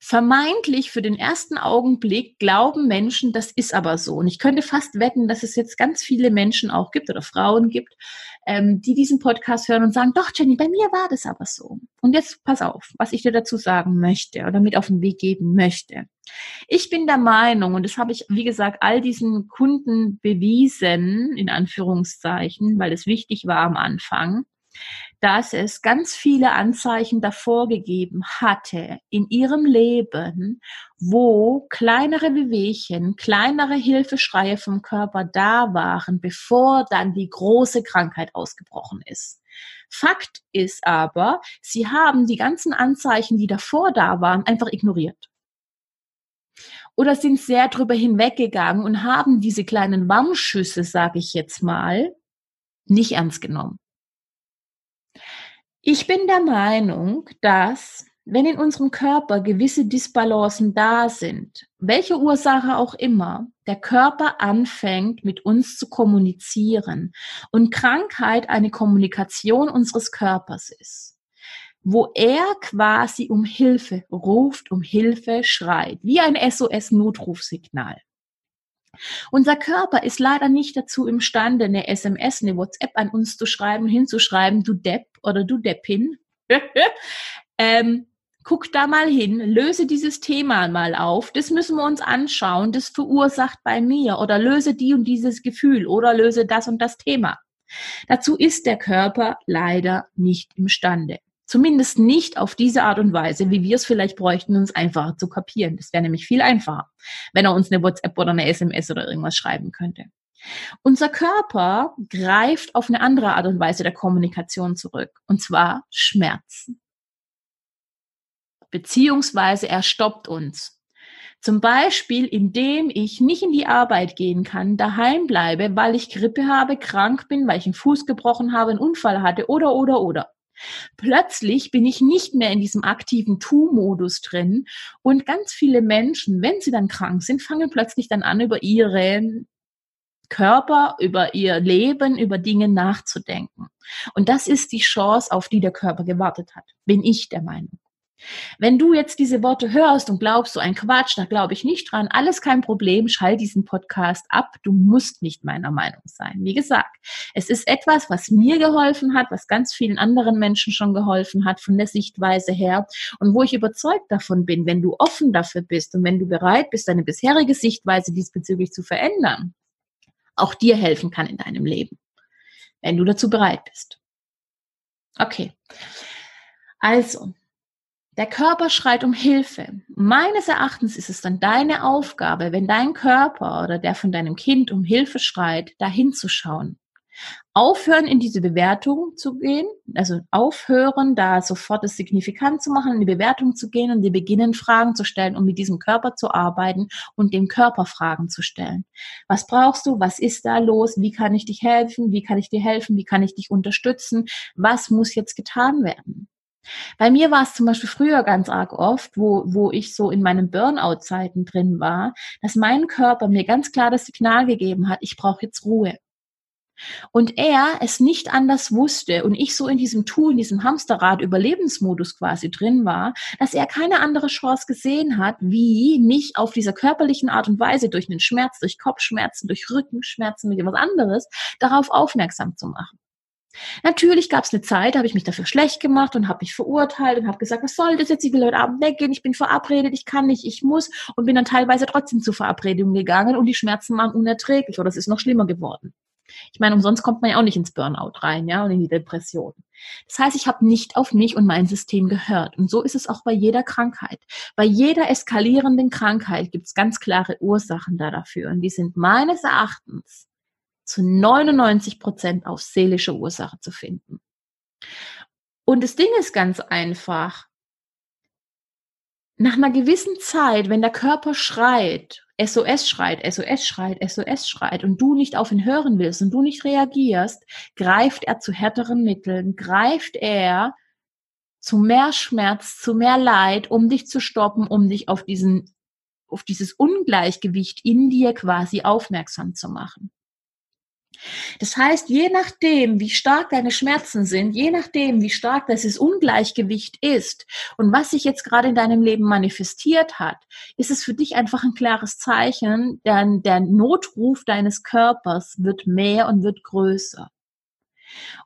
Speaker 1: Vermeintlich für den ersten Augenblick glauben Menschen, das ist aber so. Und ich könnte fast wetten, dass es jetzt ganz viele Menschen auch gibt oder Frauen gibt, ähm, die diesen Podcast hören und sagen, doch Jenny, bei mir war das aber so. Und jetzt pass auf, was ich dir dazu sagen möchte oder mit auf den Weg geben möchte. Ich bin der Meinung, und das habe ich, wie gesagt, all diesen Kunden bewiesen, in Anführungszeichen, weil es wichtig war am Anfang, dass es ganz viele Anzeichen davor gegeben hatte in ihrem Leben, wo kleinere Bewegchen, kleinere Hilfeschreie vom Körper da waren, bevor dann die große Krankheit ausgebrochen ist. Fakt ist aber, sie haben die ganzen Anzeichen, die davor da waren, einfach ignoriert. Oder sind sehr drüber hinweggegangen und haben diese kleinen Warnschüsse, sage ich jetzt mal, nicht ernst genommen. Ich bin der Meinung, dass wenn in unserem Körper gewisse Disbalancen da sind, welche Ursache auch immer, der Körper anfängt mit uns zu kommunizieren und Krankheit eine Kommunikation unseres Körpers ist, wo er quasi um Hilfe ruft, um Hilfe schreit, wie ein SOS-Notrufsignal. Unser Körper ist leider nicht dazu imstande, eine SMS, eine WhatsApp an uns zu schreiben, hinzuschreiben, du Depp oder du Deppin. ähm, guck da mal hin, löse dieses Thema mal auf. Das müssen wir uns anschauen. Das verursacht bei mir oder löse die und dieses Gefühl oder löse das und das Thema. Dazu ist der Körper leider nicht imstande. Zumindest nicht auf diese Art und Weise, wie wir es vielleicht bräuchten, uns einfacher zu kapieren. Das wäre nämlich viel einfacher, wenn er uns eine WhatsApp oder eine SMS oder irgendwas schreiben könnte. Unser Körper greift auf eine andere Art und Weise der Kommunikation zurück, und zwar Schmerzen. Beziehungsweise er stoppt uns. Zum Beispiel, indem ich nicht in die Arbeit gehen kann, daheim bleibe, weil ich Grippe habe, krank bin, weil ich einen Fuß gebrochen habe, einen Unfall hatte oder, oder, oder. Plötzlich bin ich nicht mehr in diesem aktiven Tu-Modus drin und ganz viele Menschen, wenn sie dann krank sind, fangen plötzlich dann an, über ihren Körper, über ihr Leben, über Dinge nachzudenken. Und das ist die Chance, auf die der Körper gewartet hat, bin ich der Meinung. Wenn du jetzt diese Worte hörst und glaubst, so ein Quatsch, da glaube ich nicht dran, alles kein Problem, schall diesen Podcast ab. Du musst nicht meiner Meinung sein. Wie gesagt, es ist etwas, was mir geholfen hat, was ganz vielen anderen Menschen schon geholfen hat von der Sichtweise her und wo ich überzeugt davon bin, wenn du offen dafür bist und wenn du bereit bist, deine bisherige Sichtweise diesbezüglich zu verändern, auch dir helfen kann in deinem Leben, wenn du dazu bereit bist. Okay. Also, der Körper schreit um Hilfe. Meines Erachtens ist es dann deine Aufgabe, wenn dein Körper oder der von deinem Kind um Hilfe schreit, dahin zu schauen. Aufhören, in diese Bewertung zu gehen, also aufhören, da sofort das signifikant zu machen, in die Bewertung zu gehen und die beginnen, Fragen zu stellen, um mit diesem Körper zu arbeiten und dem Körper Fragen zu stellen. Was brauchst du? Was ist da los? Wie kann ich dich helfen? Wie kann ich dir helfen? Wie kann ich dich unterstützen? Was muss jetzt getan werden? Bei mir war es zum Beispiel früher ganz arg oft, wo, wo ich so in meinen Burnout-Zeiten drin war, dass mein Körper mir ganz klar das Signal gegeben hat, ich brauche jetzt Ruhe. Und er es nicht anders wusste und ich so in diesem Tool, in diesem Hamsterrad Überlebensmodus quasi drin war, dass er keine andere Chance gesehen hat, wie mich auf dieser körperlichen Art und Weise durch einen Schmerz, durch Kopfschmerzen, durch Rückenschmerzen, mit etwas anderes, darauf aufmerksam zu machen. Natürlich gab es eine Zeit, da habe ich mich dafür schlecht gemacht und habe mich verurteilt und habe gesagt, was soll das jetzt? Ich will heute Abend weggehen, ich bin verabredet, ich kann nicht, ich muss und bin dann teilweise trotzdem zur Verabredung gegangen und die Schmerzen waren unerträglich oder es ist noch schlimmer geworden. Ich meine, umsonst kommt man ja auch nicht ins Burnout rein, ja, und in die Depression. Das heißt, ich habe nicht auf mich und mein System gehört. Und so ist es auch bei jeder Krankheit. Bei jeder eskalierenden Krankheit gibt es ganz klare Ursachen da dafür. Und die sind meines Erachtens zu 99 Prozent auf seelische Ursache zu finden. Und das Ding ist ganz einfach. Nach einer gewissen Zeit, wenn der Körper schreit, SOS schreit, SOS schreit, SOS schreit und du nicht auf ihn hören willst und du nicht reagierst, greift er zu härteren Mitteln, greift er zu mehr Schmerz, zu mehr Leid, um dich zu stoppen, um dich auf diesen, auf dieses Ungleichgewicht in dir quasi aufmerksam zu machen. Das heißt, je nachdem, wie stark deine Schmerzen sind, je nachdem, wie stark dieses Ungleichgewicht ist und was sich jetzt gerade in deinem Leben manifestiert hat, ist es für dich einfach ein klares Zeichen, denn der Notruf deines Körpers wird mehr und wird größer.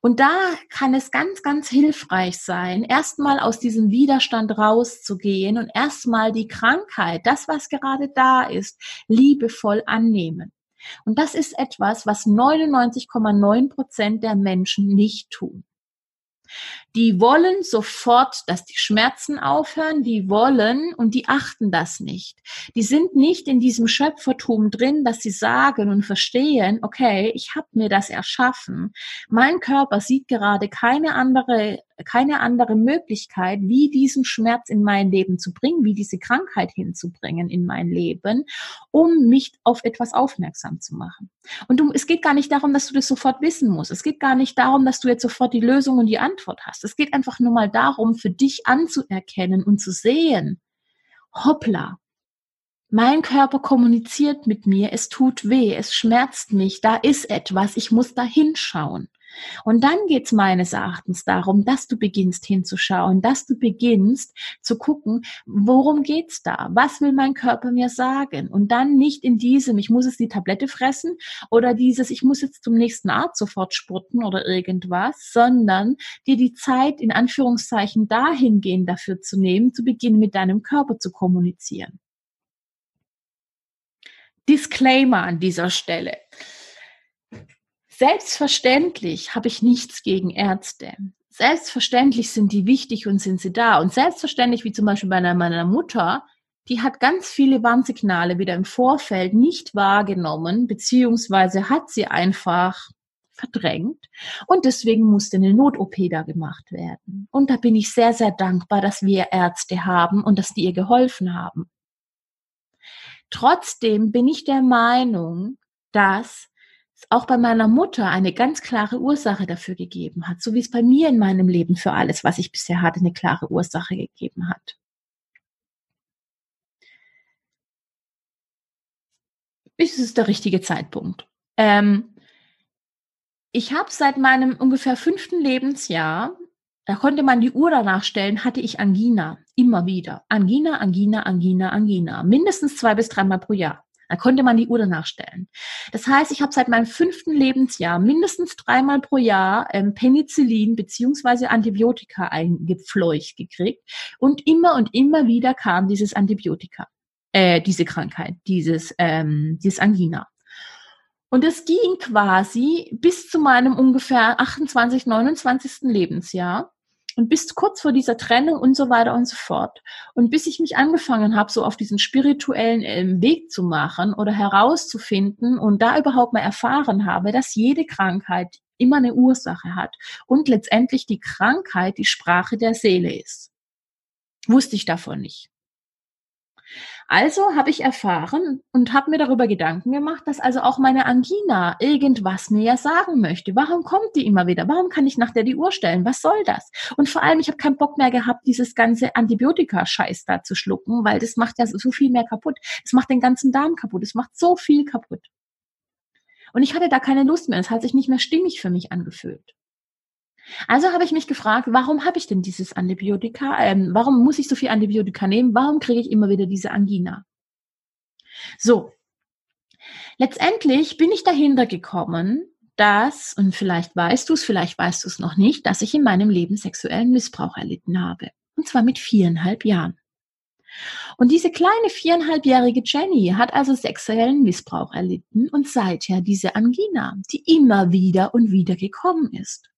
Speaker 1: Und da kann es ganz, ganz hilfreich sein, erstmal aus diesem Widerstand rauszugehen und erstmal die Krankheit, das, was gerade da ist, liebevoll annehmen. Und das ist etwas, was 99,9 Prozent der Menschen nicht tun. Die wollen sofort, dass die Schmerzen aufhören, die wollen und die achten das nicht. Die sind nicht in diesem Schöpfertum drin, dass sie sagen und verstehen, okay, ich habe mir das erschaffen. Mein Körper sieht gerade keine andere keine andere Möglichkeit, wie diesen Schmerz in mein Leben zu bringen, wie diese Krankheit hinzubringen in mein Leben, um mich auf etwas aufmerksam zu machen. Und du, es geht gar nicht darum, dass du das sofort wissen musst. Es geht gar nicht darum, dass du jetzt sofort die Lösung und die Antwort hast. Es geht einfach nur mal darum, für dich anzuerkennen und zu sehen, hoppla, mein Körper kommuniziert mit mir, es tut weh, es schmerzt mich, da ist etwas, ich muss da hinschauen. Und dann geht es meines Erachtens darum, dass du beginnst hinzuschauen, dass du beginnst zu gucken, worum geht's da? Was will mein Körper mir sagen? Und dann nicht in diesem, ich muss jetzt die Tablette fressen oder dieses, ich muss jetzt zum nächsten Arzt sofort spurten oder irgendwas, sondern dir die Zeit in Anführungszeichen dahingehend dafür zu nehmen, zu beginnen mit deinem Körper zu kommunizieren. Disclaimer an dieser Stelle. Selbstverständlich habe ich nichts gegen Ärzte. Selbstverständlich sind die wichtig und sind sie da. Und selbstverständlich, wie zum Beispiel bei meiner Mutter, die hat ganz viele Warnsignale wieder im Vorfeld nicht wahrgenommen, beziehungsweise hat sie einfach verdrängt. Und deswegen musste eine Not-OP da gemacht werden. Und da bin ich sehr, sehr dankbar, dass wir Ärzte haben und dass die ihr geholfen haben. Trotzdem bin ich der Meinung, dass auch bei meiner Mutter eine ganz klare Ursache dafür gegeben hat, so wie es bei mir in meinem Leben für alles, was ich bisher hatte, eine klare Ursache gegeben hat. Ist es der richtige Zeitpunkt? Ähm, ich habe seit meinem ungefähr fünften Lebensjahr, da konnte man die Uhr danach stellen, hatte ich Angina. Immer wieder. Angina, Angina, Angina, Angina. Mindestens zwei bis dreimal pro Jahr. Da konnte man die Uhr danach stellen. Das heißt, ich habe seit meinem fünften Lebensjahr mindestens dreimal pro Jahr ähm, Penicillin beziehungsweise Antibiotika eingepfleucht gekriegt. Und immer und immer wieder kam dieses Antibiotika, äh, diese Krankheit, dieses, ähm, dieses Angina. Und es ging quasi bis zu meinem ungefähr 28, 29. Lebensjahr und bis kurz vor dieser Trennung und so weiter und so fort. Und bis ich mich angefangen habe, so auf diesen spirituellen ähm, Weg zu machen oder herauszufinden und da überhaupt mal erfahren habe, dass jede Krankheit immer eine Ursache hat und letztendlich die Krankheit die Sprache der Seele ist. Wusste ich davon nicht. Also habe ich erfahren und habe mir darüber Gedanken gemacht, dass also auch meine Angina irgendwas mir ja sagen möchte. Warum kommt die immer wieder? Warum kann ich nach der die Uhr stellen? Was soll das? Und vor allem, ich habe keinen Bock mehr gehabt, dieses ganze Antibiotika-Scheiß da zu schlucken, weil das macht ja so viel mehr kaputt. Es macht den ganzen Darm kaputt. Es macht so viel kaputt. Und ich hatte da keine Lust mehr. Es hat sich nicht mehr stimmig für mich angefühlt. Also habe ich mich gefragt, warum habe ich denn dieses Antibiotika? Ähm, warum muss ich so viel Antibiotika nehmen? Warum kriege ich immer wieder diese Angina? So, letztendlich bin ich dahinter gekommen, dass, und vielleicht weißt du es, vielleicht weißt du es noch nicht, dass ich in meinem Leben sexuellen Missbrauch erlitten habe. Und zwar mit viereinhalb Jahren. Und diese kleine viereinhalbjährige Jenny hat also sexuellen Missbrauch erlitten und seither diese Angina, die immer wieder und wieder gekommen ist.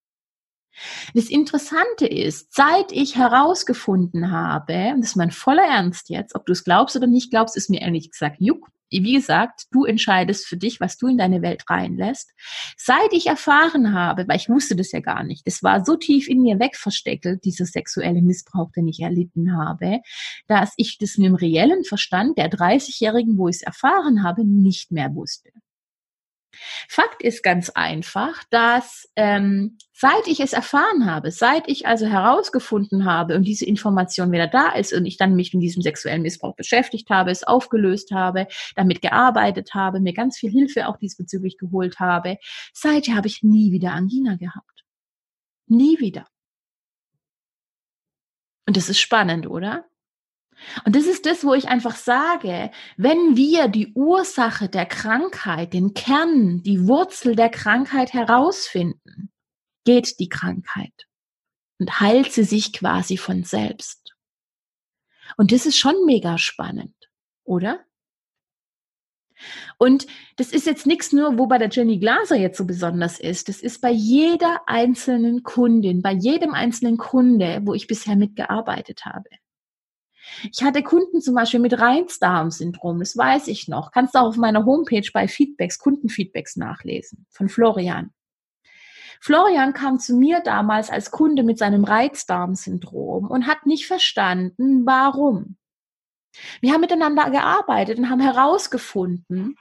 Speaker 1: Das Interessante ist, seit ich herausgefunden habe, und das ist mein voller Ernst jetzt, ob du es glaubst oder nicht glaubst, ist mir ehrlich gesagt juck. Wie gesagt, du entscheidest für dich, was du in deine Welt reinlässt. Seit ich erfahren habe, weil ich wusste das ja gar nicht, es war so tief in mir wegversteckelt, dieser sexuelle Missbrauch, den ich erlitten habe, dass ich das mit dem reellen Verstand der 30-Jährigen, wo ich es erfahren habe, nicht mehr wusste. Fakt ist ganz einfach, dass ähm, seit ich es erfahren habe, seit ich also herausgefunden habe und diese Information wieder da ist und ich dann mich mit diesem sexuellen Missbrauch beschäftigt habe, es aufgelöst habe, damit gearbeitet habe, mir ganz viel Hilfe auch diesbezüglich geholt habe, seither habe ich nie wieder Angina gehabt. Nie wieder. Und das ist spannend, oder? Und das ist das, wo ich einfach sage, wenn wir die Ursache der Krankheit, den Kern, die Wurzel der Krankheit herausfinden, geht die Krankheit und heilt sie sich quasi von selbst. Und das ist schon mega spannend, oder? Und das ist jetzt nichts nur, wo bei der Jenny Glaser jetzt so besonders ist. Das ist bei jeder einzelnen Kundin, bei jedem einzelnen Kunde, wo ich bisher mitgearbeitet habe. Ich hatte Kunden zum Beispiel mit Reizdarmsyndrom, das weiß ich noch. Kannst du auch auf meiner Homepage bei Feedbacks, Kundenfeedbacks nachlesen von Florian. Florian kam zu mir damals als Kunde mit seinem Reizdarmsyndrom und hat nicht verstanden, warum. Wir haben miteinander gearbeitet und haben herausgefunden,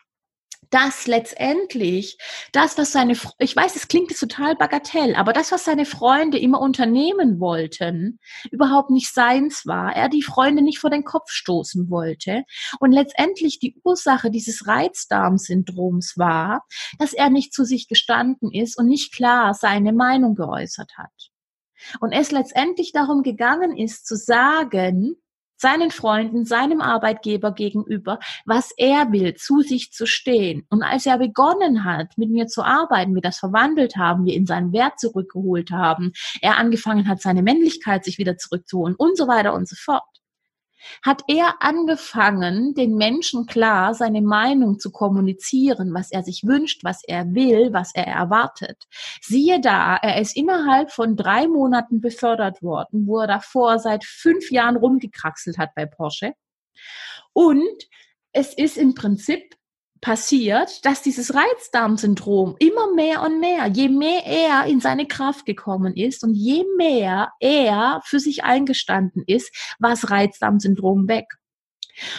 Speaker 1: dass letztendlich das, was seine, ich weiß, es klingt jetzt total bagatell, aber das, was seine Freunde immer unternehmen wollten, überhaupt nicht seins war. Er die Freunde nicht vor den Kopf stoßen wollte. Und letztendlich die Ursache dieses Reizdarmsyndroms war, dass er nicht zu sich gestanden ist und nicht klar seine Meinung geäußert hat. Und es letztendlich darum gegangen ist zu sagen, seinen Freunden, seinem Arbeitgeber gegenüber, was er will, zu sich zu stehen. Und als er begonnen hat, mit mir zu arbeiten, wir das verwandelt haben, wir in seinen Wert zurückgeholt haben, er angefangen hat, seine Männlichkeit sich wieder zurückzuholen und so weiter und so fort hat er angefangen, den Menschen klar seine Meinung zu kommunizieren, was er sich wünscht, was er will, was er erwartet. Siehe da, er ist innerhalb von drei Monaten befördert worden, wo er davor seit fünf Jahren rumgekraxelt hat bei Porsche. Und es ist im Prinzip passiert, dass dieses Reizdarmsyndrom immer mehr und mehr, je mehr er in seine Kraft gekommen ist und je mehr er für sich eingestanden ist, war das Reizdarmsyndrom weg.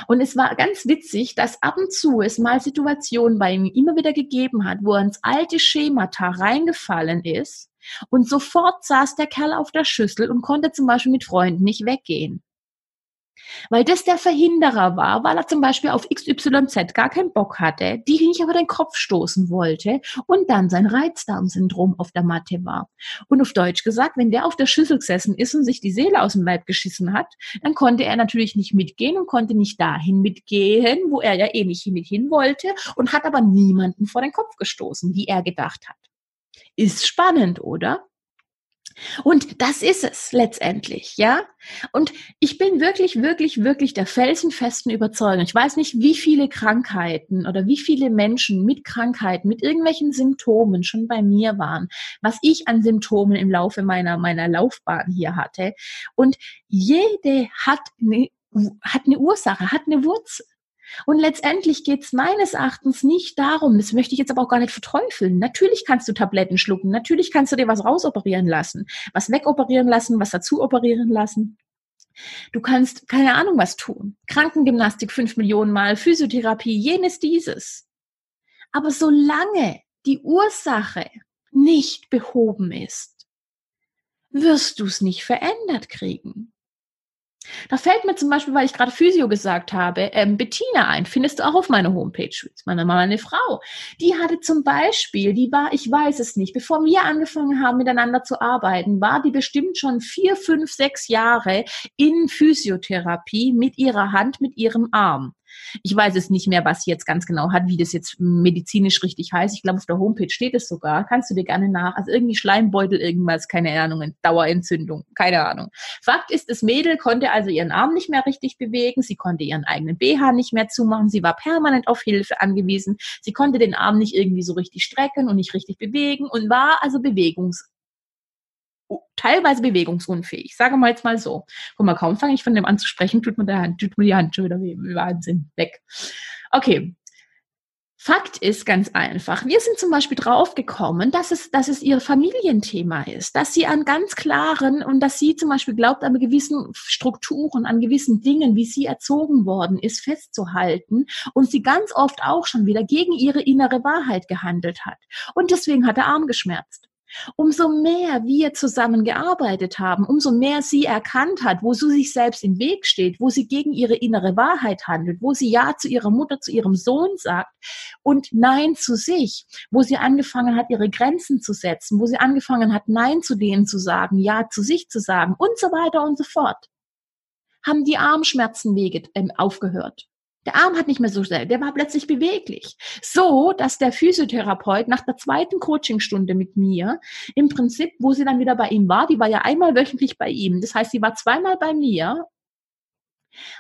Speaker 1: Und es war ganz witzig, dass ab und zu es mal Situationen bei ihm immer wieder gegeben hat, wo er ins alte Schemata reingefallen ist und sofort saß der Kerl auf der Schüssel und konnte zum Beispiel mit Freunden nicht weggehen. Weil das der Verhinderer war, weil er zum Beispiel auf XYZ gar keinen Bock hatte, die nicht aber den Kopf stoßen wollte und dann sein Reizdarmsyndrom auf der Matte war. Und auf Deutsch gesagt, wenn der auf der Schüssel gesessen ist und sich die Seele aus dem Leib geschissen hat, dann konnte er natürlich nicht mitgehen und konnte nicht dahin mitgehen, wo er ja eh nicht mit hin wollte und hat aber niemanden vor den Kopf gestoßen, wie er gedacht hat. Ist spannend, oder? Und das ist es letztendlich, ja. Und ich bin wirklich, wirklich, wirklich der felsenfesten Überzeugung. Ich weiß nicht, wie viele Krankheiten oder wie viele Menschen mit Krankheiten, mit irgendwelchen Symptomen schon bei mir waren, was ich an Symptomen im Laufe meiner, meiner Laufbahn hier hatte. Und jede hat eine, hat eine Ursache, hat eine Wurzel. Und letztendlich geht es meines Erachtens nicht darum, das möchte ich jetzt aber auch gar nicht verteufeln. Natürlich kannst du Tabletten schlucken, natürlich kannst du dir was rausoperieren lassen, was wegoperieren lassen, was dazu operieren lassen. Du kannst keine Ahnung was tun. Krankengymnastik fünf Millionen Mal, Physiotherapie, jenes, dieses. Aber solange die Ursache nicht behoben ist, wirst du es nicht verändert kriegen. Da fällt mir zum Beispiel, weil ich gerade Physio gesagt habe, ähm, Bettina ein. Findest du auch auf meiner Homepage. Meine Mama, eine Frau. Die hatte zum Beispiel, die war, ich weiß es nicht, bevor wir angefangen haben, miteinander zu arbeiten, war die bestimmt schon vier, fünf, sechs Jahre in Physiotherapie mit ihrer Hand, mit ihrem Arm. Ich weiß es nicht mehr, was sie jetzt ganz genau hat, wie das jetzt medizinisch richtig heißt. Ich glaube, auf der Homepage steht es sogar. Kannst du dir gerne nach. Also irgendwie Schleimbeutel, irgendwas, keine Ahnung, Dauerentzündung, keine Ahnung. Fakt ist, das Mädel konnte also ihren Arm nicht mehr richtig bewegen. Sie konnte ihren eigenen BH nicht mehr zumachen. Sie war permanent auf Hilfe angewiesen. Sie konnte den Arm nicht irgendwie so richtig strecken und nicht richtig bewegen und war also bewegungs teilweise bewegungsunfähig. Sage mal jetzt mal so. Guck mal, kaum fange ich von dem an zu sprechen, tut mir, der Hand, tut mir die Hand schon wieder weh. Wahnsinn, weg. Okay. Fakt ist ganz einfach, wir sind zum Beispiel draufgekommen, dass es, dass es ihr Familienthema ist, dass sie an ganz klaren und dass sie zum Beispiel glaubt, an gewissen Strukturen, an gewissen Dingen, wie sie erzogen worden ist, festzuhalten und sie ganz oft auch schon wieder gegen ihre innere Wahrheit gehandelt hat. Und deswegen hat der Arm geschmerzt. Umso mehr wir zusammen gearbeitet haben, umso mehr sie erkannt hat, wo sie sich selbst im Weg steht, wo sie gegen ihre innere Wahrheit handelt, wo sie Ja zu ihrer Mutter, zu ihrem Sohn sagt und Nein zu sich, wo sie angefangen hat, ihre Grenzen zu setzen, wo sie angefangen hat, Nein zu denen zu sagen, Ja zu sich zu sagen und so weiter und so fort, haben die Armschmerzenwege ähm, aufgehört. Der Arm hat nicht mehr so schnell, der war plötzlich beweglich. So, dass der Physiotherapeut nach der zweiten Coachingstunde mit mir, im Prinzip, wo sie dann wieder bei ihm war, die war ja einmal wöchentlich bei ihm, das heißt, sie war zweimal bei mir,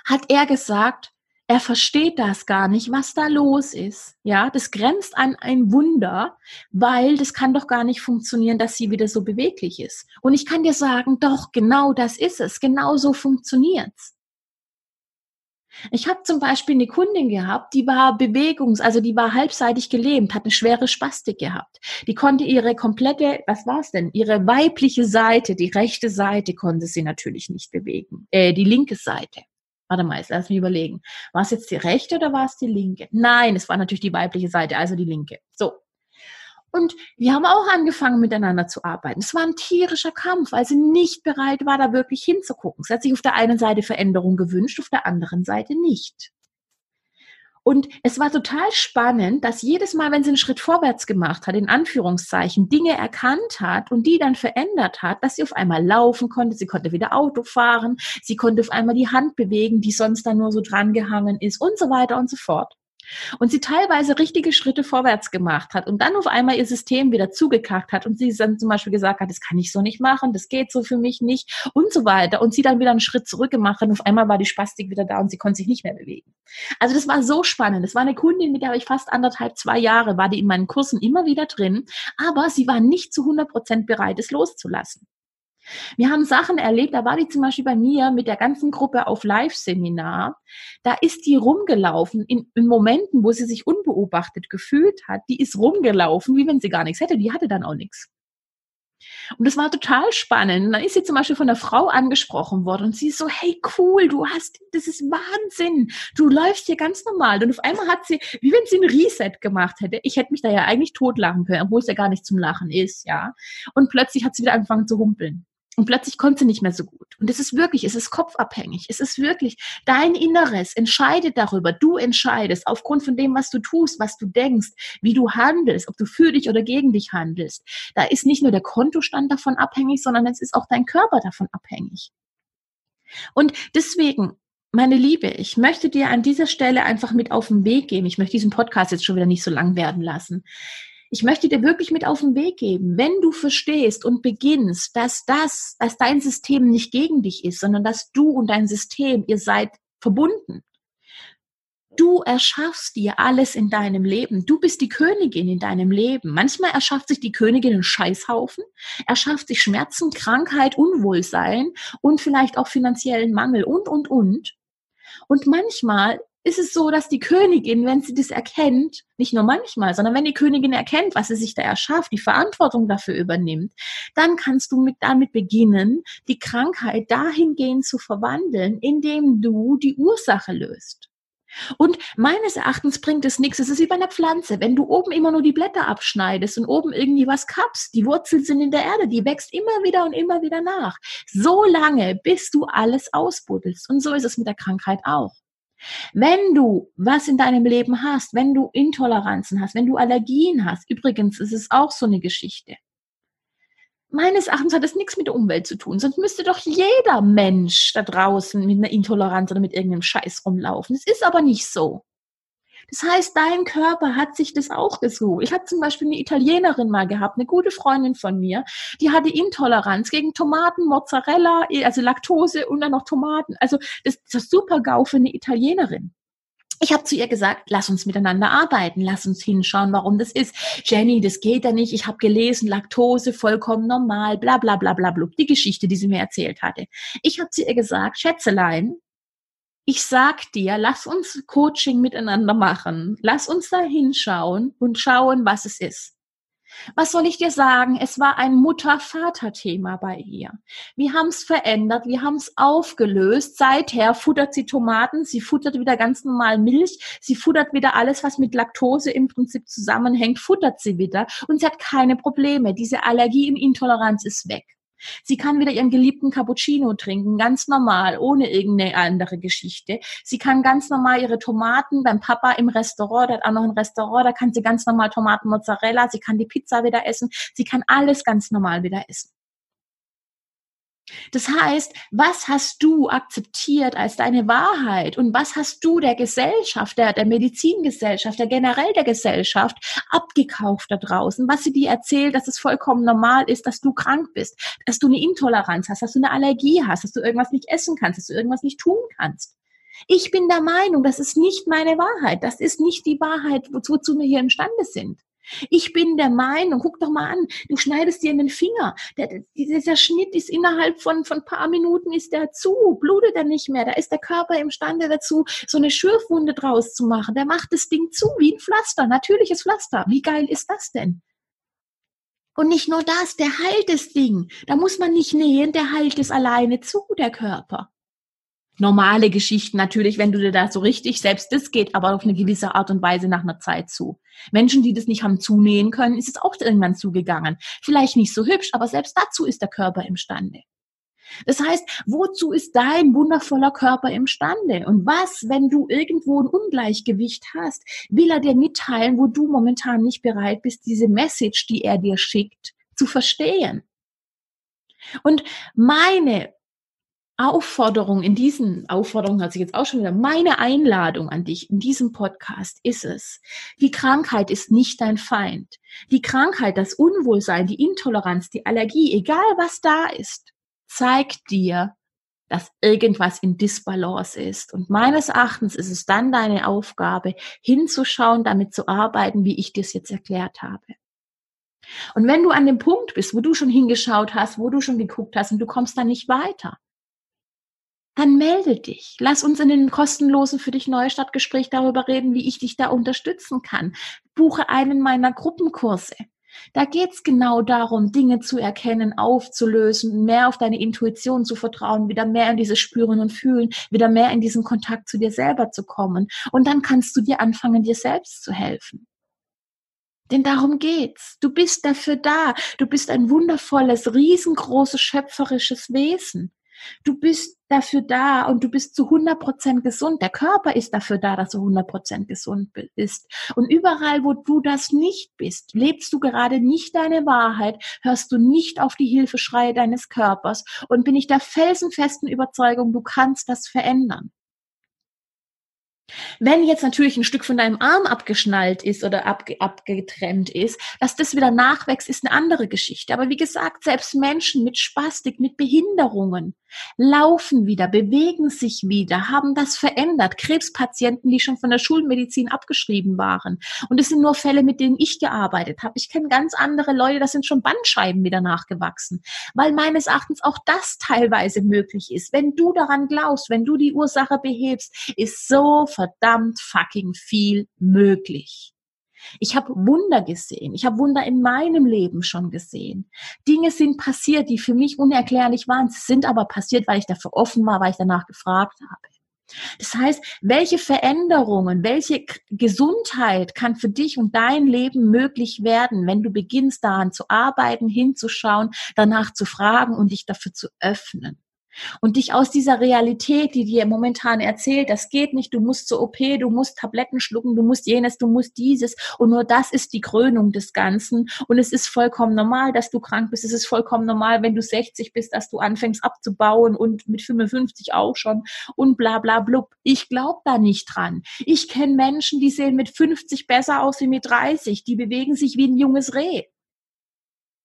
Speaker 1: hat er gesagt, er versteht das gar nicht, was da los ist. Ja, das grenzt an ein Wunder, weil das kann doch gar nicht funktionieren, dass sie wieder so beweglich ist. Und ich kann dir sagen, doch, genau das ist es. Genau so funktioniert's. Ich habe zum Beispiel eine Kundin gehabt, die war bewegungs-, also die war halbseitig gelähmt, hat eine schwere Spastik gehabt. Die konnte ihre komplette, was war es denn? Ihre weibliche Seite, die rechte Seite konnte sie natürlich nicht bewegen. Äh, die linke Seite. Warte mal, jetzt lass mich überlegen. War es jetzt die rechte oder war es die linke? Nein, es war natürlich die weibliche Seite, also die linke. So. Und wir haben auch angefangen, miteinander zu arbeiten. Es war ein tierischer Kampf, weil sie nicht bereit war, da wirklich hinzugucken. Sie hat sich auf der einen Seite Veränderung gewünscht, auf der anderen Seite nicht. Und es war total spannend, dass jedes Mal, wenn sie einen Schritt vorwärts gemacht hat, in Anführungszeichen, Dinge erkannt hat und die dann verändert hat, dass sie auf einmal laufen konnte, sie konnte wieder Auto fahren, sie konnte auf einmal die Hand bewegen, die sonst dann nur so dran gehangen ist und so weiter und so fort und sie teilweise richtige Schritte vorwärts gemacht hat und dann auf einmal ihr System wieder zugekackt hat und sie dann zum Beispiel gesagt hat, das kann ich so nicht machen, das geht so für mich nicht und so weiter und sie dann wieder einen Schritt zurück gemacht hat und auf einmal war die Spastik wieder da und sie konnte sich nicht mehr bewegen. Also das war so spannend. Das war eine Kundin, mit der habe ich fast anderthalb, zwei Jahre, war die in meinen Kursen immer wieder drin, aber sie war nicht zu 100 Prozent bereit, es loszulassen. Wir haben Sachen erlebt, da war die zum Beispiel bei mir mit der ganzen Gruppe auf Live-Seminar. Da ist die rumgelaufen in, in, Momenten, wo sie sich unbeobachtet gefühlt hat. Die ist rumgelaufen, wie wenn sie gar nichts hätte. Die hatte dann auch nichts. Und das war total spannend. Dann ist sie zum Beispiel von der Frau angesprochen worden und sie ist so, hey cool, du hast, das ist Wahnsinn. Du läufst hier ganz normal. Und auf einmal hat sie, wie wenn sie ein Reset gemacht hätte. Ich hätte mich da ja eigentlich totlachen können, obwohl es ja gar nicht zum Lachen ist, ja. Und plötzlich hat sie wieder angefangen zu humpeln. Und plötzlich konnte sie nicht mehr so gut. Und es ist wirklich, es ist kopfabhängig. Es ist wirklich, dein Inneres entscheidet darüber. Du entscheidest aufgrund von dem, was du tust, was du denkst, wie du handelst, ob du für dich oder gegen dich handelst. Da ist nicht nur der Kontostand davon abhängig, sondern es ist auch dein Körper davon abhängig. Und deswegen, meine Liebe, ich möchte dir an dieser Stelle einfach mit auf den Weg geben. Ich möchte diesen Podcast jetzt schon wieder nicht so lang werden lassen ich möchte dir wirklich mit auf den Weg geben, wenn du verstehst und beginnst, dass das, dass dein System nicht gegen dich ist, sondern dass du und dein System, ihr seid verbunden. Du erschaffst dir alles in deinem Leben. Du bist die Königin in deinem Leben. Manchmal erschafft sich die Königin einen Scheißhaufen, erschafft sich Schmerzen, Krankheit, Unwohlsein und vielleicht auch finanziellen Mangel und, und, und. Und manchmal ist es so, dass die Königin, wenn sie das erkennt, nicht nur manchmal, sondern wenn die Königin erkennt, was sie sich da erschafft, die Verantwortung dafür übernimmt, dann kannst du mit, damit beginnen, die Krankheit dahingehend zu verwandeln, indem du die Ursache löst. Und meines Erachtens bringt es nichts. Es ist wie bei einer Pflanze. Wenn du oben immer nur die Blätter abschneidest und oben irgendwie was kappst, die Wurzeln sind in der Erde, die wächst immer wieder und immer wieder nach. So lange, bis du alles ausbuddelst. Und so ist es mit der Krankheit auch. Wenn du was in deinem Leben hast, wenn du Intoleranzen hast, wenn du Allergien hast, übrigens ist es auch so eine Geschichte. Meines Erachtens hat das nichts mit der Umwelt zu tun, sonst müsste doch jeder Mensch da draußen mit einer Intoleranz oder mit irgendeinem Scheiß rumlaufen. Es ist aber nicht so. Das heißt, dein Körper hat sich das auch gesucht. Ich habe zum Beispiel eine Italienerin mal gehabt, eine gute Freundin von mir, die hatte Intoleranz gegen Tomaten, Mozzarella, also Laktose und dann noch Tomaten. Also das ist super GAU für eine Italienerin. Ich habe zu ihr gesagt, lass uns miteinander arbeiten, lass uns hinschauen, warum das ist. Jenny, das geht ja nicht. Ich habe gelesen, Laktose vollkommen normal, bla bla bla bla bla. Die Geschichte, die sie mir erzählt hatte. Ich habe zu ihr gesagt, Schätzelein, ich sag dir, lass uns Coaching miteinander machen. Lass uns da hinschauen und schauen, was es ist. Was soll ich dir sagen? Es war ein Mutter-Vater-Thema bei ihr. Wir haben es verändert, wir haben es aufgelöst. Seither futtert sie Tomaten, sie futtert wieder ganz normal Milch, sie futtert wieder alles, was mit Laktose im Prinzip zusammenhängt, futtert sie wieder und sie hat keine Probleme. Diese Allergie und Intoleranz ist weg. Sie kann wieder ihren geliebten Cappuccino trinken, ganz normal, ohne irgendeine andere Geschichte. Sie kann ganz normal ihre Tomaten beim Papa im Restaurant, der hat auch noch ein Restaurant, da kann sie ganz normal Tomaten Mozzarella, sie kann die Pizza wieder essen, sie kann alles ganz normal wieder essen. Das heißt, was hast du akzeptiert als deine Wahrheit und was hast du der Gesellschaft, der, der Medizingesellschaft, der generell der Gesellschaft abgekauft da draußen, was sie dir erzählt, dass es vollkommen normal ist, dass du krank bist, dass du eine Intoleranz hast, dass du eine Allergie hast, dass du irgendwas nicht essen kannst, dass du irgendwas nicht tun kannst. Ich bin der Meinung, das ist nicht meine Wahrheit. Das ist nicht die Wahrheit, wozu wir hier imstande sind. Ich bin der Meinung, guck doch mal an, du schneidest dir in den Finger. Der, dieser Schnitt ist innerhalb von, von paar Minuten ist der zu, blutet er nicht mehr. Da ist der Körper imstande dazu, so eine Schürfwunde draus zu machen. Der macht das Ding zu, wie ein Pflaster, natürliches Pflaster. Wie geil ist das denn? Und nicht nur das, der heilt das Ding. Da muss man nicht nähen, der heilt es alleine zu, der Körper normale Geschichten natürlich, wenn du dir da so richtig, selbst das geht aber auf eine gewisse Art und Weise nach einer Zeit zu. Menschen, die das nicht haben zunähen können, ist es auch irgendwann zugegangen. Vielleicht nicht so hübsch, aber selbst dazu ist der Körper imstande. Das heißt, wozu ist dein wundervoller Körper imstande? Und was, wenn du irgendwo ein Ungleichgewicht hast, will er dir mitteilen, wo du momentan nicht bereit bist, diese Message, die er dir schickt, zu verstehen? Und meine Aufforderung in diesen Aufforderung hat sich jetzt auch schon wieder meine Einladung an dich in diesem Podcast ist es. Die Krankheit ist nicht dein Feind. Die Krankheit, das Unwohlsein, die Intoleranz, die Allergie, egal was da ist, zeigt dir, dass irgendwas in Disbalance ist. Und meines Erachtens ist es dann deine Aufgabe, hinzuschauen, damit zu arbeiten, wie ich dir es jetzt erklärt habe. Und wenn du an dem Punkt bist, wo du schon hingeschaut hast, wo du schon geguckt hast und du kommst dann nicht weiter, dann melde dich. Lass uns in den kostenlosen für dich Neustadtgespräch darüber reden, wie ich dich da unterstützen kann. Buche einen meiner Gruppenkurse. Da geht's genau darum, Dinge zu erkennen, aufzulösen, mehr auf deine Intuition zu vertrauen, wieder mehr in dieses Spüren und Fühlen, wieder mehr in diesen Kontakt zu dir selber zu kommen. Und dann kannst du dir anfangen, dir selbst zu helfen. Denn darum geht's. Du bist dafür da. Du bist ein wundervolles, riesengroßes, schöpferisches Wesen. Du bist dafür da und du bist zu 100% gesund. Der Körper ist dafür da, dass du 100% gesund bist. Und überall, wo du das nicht bist, lebst du gerade nicht deine Wahrheit, hörst du nicht auf die Hilfeschreie deines Körpers und bin ich der felsenfesten Überzeugung, du kannst das verändern. Wenn jetzt natürlich ein Stück von deinem Arm abgeschnallt ist oder abge abgetrennt ist, dass das wieder nachwächst, ist eine andere Geschichte. Aber wie gesagt, selbst Menschen mit Spastik, mit Behinderungen laufen wieder, bewegen sich wieder, haben das verändert. Krebspatienten, die schon von der Schulmedizin abgeschrieben waren. Und es sind nur Fälle, mit denen ich gearbeitet habe. Ich kenne ganz andere Leute, das sind schon Bandscheiben wieder nachgewachsen. Weil meines Erachtens auch das teilweise möglich ist. Wenn du daran glaubst, wenn du die Ursache behebst, ist so verdammt fucking viel möglich. Ich habe Wunder gesehen. Ich habe Wunder in meinem Leben schon gesehen. Dinge sind passiert, die für mich unerklärlich waren. Sie sind aber passiert, weil ich dafür offen war, weil ich danach gefragt habe. Das heißt, welche Veränderungen, welche Gesundheit kann für dich und dein Leben möglich werden, wenn du beginnst daran zu arbeiten, hinzuschauen, danach zu fragen und dich dafür zu öffnen? Und dich aus dieser Realität, die dir momentan erzählt, das geht nicht, du musst zur OP, du musst Tabletten schlucken, du musst jenes, du musst dieses und nur das ist die Krönung des Ganzen und es ist vollkommen normal, dass du krank bist, es ist vollkommen normal, wenn du 60 bist, dass du anfängst abzubauen und mit 55 auch schon und bla bla blub. Ich glaube da nicht dran. Ich kenne Menschen, die sehen mit 50 besser aus wie mit 30, die bewegen sich wie ein junges Reh.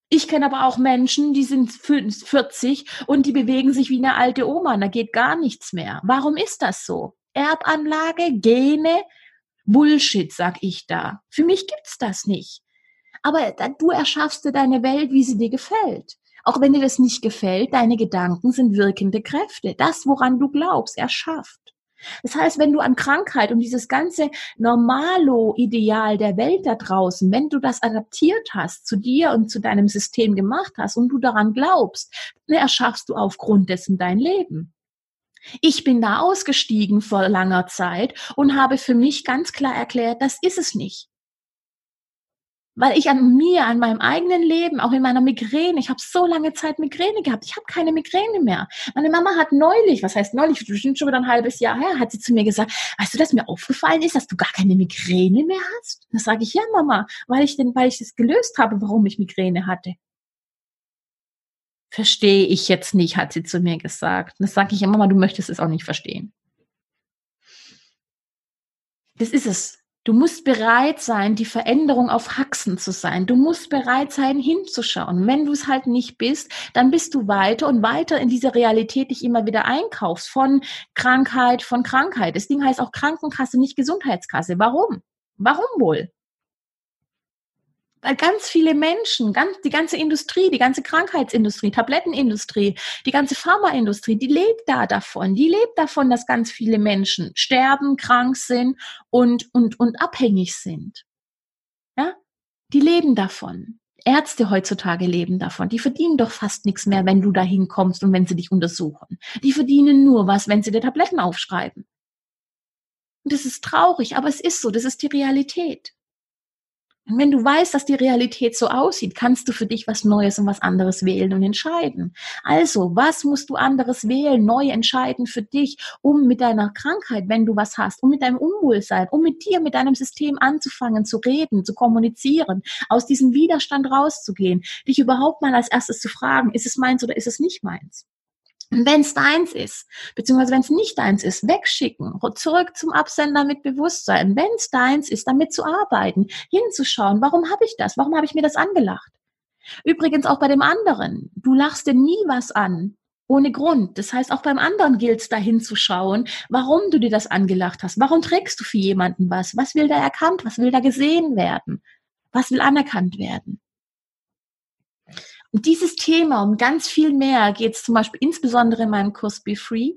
Speaker 1: Ich kenne aber auch Menschen, die sind 40 und die bewegen sich wie eine alte Oma, da geht gar nichts mehr. Warum ist das so? Erbanlage, Gene, Bullshit, sag ich da. Für mich gibt's das nicht. Aber du erschaffst dir deine Welt, wie sie dir gefällt. Auch wenn dir das nicht gefällt, deine Gedanken sind wirkende Kräfte. Das, woran du glaubst, erschafft. Das heißt, wenn du an Krankheit und dieses ganze Normalo-Ideal der Welt da draußen, wenn du das adaptiert hast, zu dir und zu deinem System gemacht hast und du daran glaubst, dann erschaffst du aufgrund dessen dein Leben. Ich bin da ausgestiegen vor langer Zeit und habe für mich ganz klar erklärt, das ist es nicht weil ich an mir, an meinem eigenen Leben, auch in meiner Migräne, ich habe so lange Zeit Migräne gehabt, ich habe keine Migräne mehr. Meine Mama hat neulich, was heißt neulich, bestimmt schon wieder ein halbes Jahr her, hat sie zu mir gesagt, weißt du, dass mir aufgefallen ist, dass du gar keine Migräne mehr hast? Da sage ich, ja Mama, weil ich denn, weil ich das gelöst habe, warum ich Migräne hatte. Verstehe ich jetzt nicht, hat sie zu mir gesagt. Das sage ich ja, Mama, du möchtest es auch nicht verstehen. Das ist es. Du musst bereit sein, die Veränderung auf Haxen zu sein. Du musst bereit sein, hinzuschauen. Wenn du es halt nicht bist, dann bist du weiter und weiter in diese Realität dich immer wieder einkaufst von Krankheit, von Krankheit. Das Ding heißt auch Krankenkasse, nicht Gesundheitskasse. Warum? Warum wohl? Weil ganz viele Menschen, ganz, die ganze Industrie, die ganze Krankheitsindustrie, Tablettenindustrie, die ganze Pharmaindustrie, die lebt da davon. Die lebt davon, dass ganz viele Menschen sterben, krank sind und, und, und abhängig sind. Ja? Die leben davon. Ärzte heutzutage leben davon. Die verdienen doch fast nichts mehr, wenn du dahin kommst und wenn sie dich untersuchen. Die verdienen nur was, wenn sie dir Tabletten aufschreiben. Und das ist traurig, aber es ist so, das ist die Realität. Und wenn du weißt, dass die Realität so aussieht, kannst du für dich was Neues und was anderes wählen und entscheiden. Also, was musst du anderes wählen, neu entscheiden für dich, um mit deiner Krankheit, wenn du was hast, um mit deinem Unwohlsein, um mit dir, mit deinem System anzufangen, zu reden, zu kommunizieren, aus diesem Widerstand rauszugehen, dich überhaupt mal als erstes zu fragen, ist es meins oder ist es nicht meins? Wenn es deins ist, beziehungsweise wenn es nicht deins ist, wegschicken, zurück zum Absender mit Bewusstsein. Wenn es deins ist, damit zu arbeiten, hinzuschauen, warum habe ich das? Warum habe ich mir das angelacht? Übrigens auch bei dem anderen. Du lachst dir nie was an, ohne Grund. Das heißt, auch beim anderen gilt es, da hinzuschauen, warum du dir das angelacht hast. Warum trägst du für jemanden was? Was will da erkannt? Was will da gesehen werden? Was will anerkannt werden? Und dieses Thema um ganz viel mehr geht es zum Beispiel insbesondere in meinem Kurs Be Free.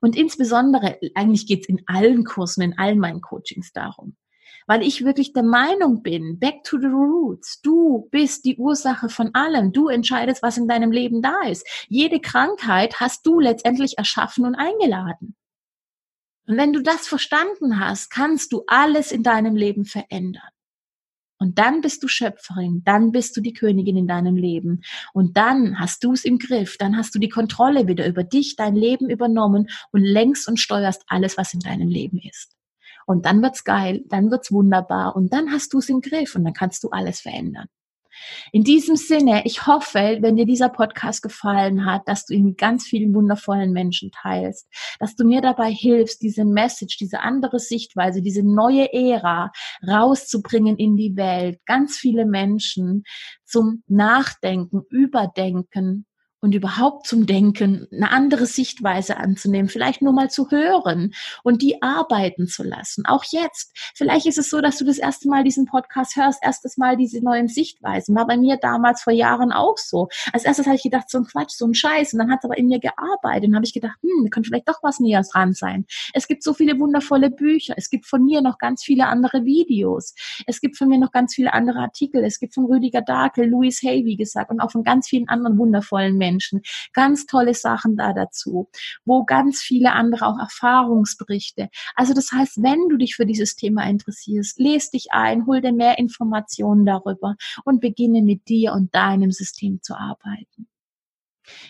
Speaker 1: Und insbesondere, eigentlich geht es in allen Kursen, in allen meinen Coachings darum. Weil ich wirklich der Meinung bin, back to the roots. Du bist die Ursache von allem. Du entscheidest, was in deinem Leben da ist. Jede Krankheit hast du letztendlich erschaffen und eingeladen. Und wenn du das verstanden hast, kannst du alles in deinem Leben verändern. Und dann bist du Schöpferin, dann bist du die Königin in deinem Leben. Und dann hast du es im Griff, dann hast du die Kontrolle wieder über dich, dein Leben übernommen und lenkst und steuerst alles, was in deinem Leben ist. Und dann wird's geil, dann wird's wunderbar und dann hast du es im Griff und dann kannst du alles verändern. In diesem Sinne, ich hoffe, wenn dir dieser Podcast gefallen hat, dass du ihn mit ganz vielen wundervollen Menschen teilst, dass du mir dabei hilfst, diese Message, diese andere Sichtweise, diese neue Ära rauszubringen in die Welt, ganz viele Menschen zum Nachdenken, Überdenken und überhaupt zum Denken, eine andere Sichtweise anzunehmen, vielleicht nur mal zu hören und die arbeiten zu lassen. Auch jetzt. Vielleicht ist es so, dass du das erste Mal diesen Podcast hörst, erstes Mal diese neuen Sichtweisen. War bei mir damals vor Jahren auch so. Als erstes habe ich gedacht, so ein Quatsch, so ein Scheiß. Und dann hat es aber in mir gearbeitet. Und habe ich gedacht, hm, da könnte vielleicht doch was näher dran sein. Es gibt so viele wundervolle Bücher. Es gibt von mir noch ganz viele andere Videos. Es gibt von mir noch ganz viele andere Artikel. Es gibt von Rüdiger Dakel, Louis Hay, wie gesagt, und auch von ganz vielen anderen wundervollen Menschen. Menschen. Ganz tolle Sachen da dazu, wo ganz viele andere auch Erfahrungsberichte. Also das heißt, wenn du dich für dieses Thema interessierst, lest dich ein, hol dir mehr Informationen darüber und beginne mit dir und deinem System zu arbeiten.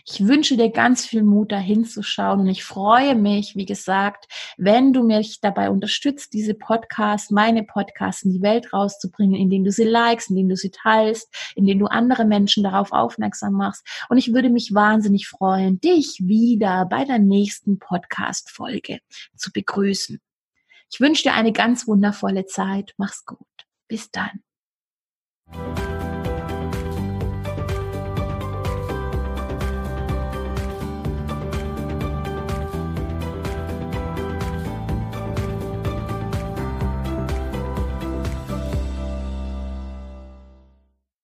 Speaker 1: Ich wünsche dir ganz viel Mut, da hinzuschauen und ich freue mich, wie gesagt, wenn du mich dabei unterstützt, diese Podcasts, meine Podcasts in die Welt rauszubringen, indem du sie likest, indem du sie teilst, indem du andere Menschen darauf aufmerksam machst. Und ich würde mich wahnsinnig freuen, dich wieder bei der nächsten Podcast-Folge zu begrüßen. Ich wünsche dir eine ganz wundervolle Zeit. Mach's gut. Bis dann.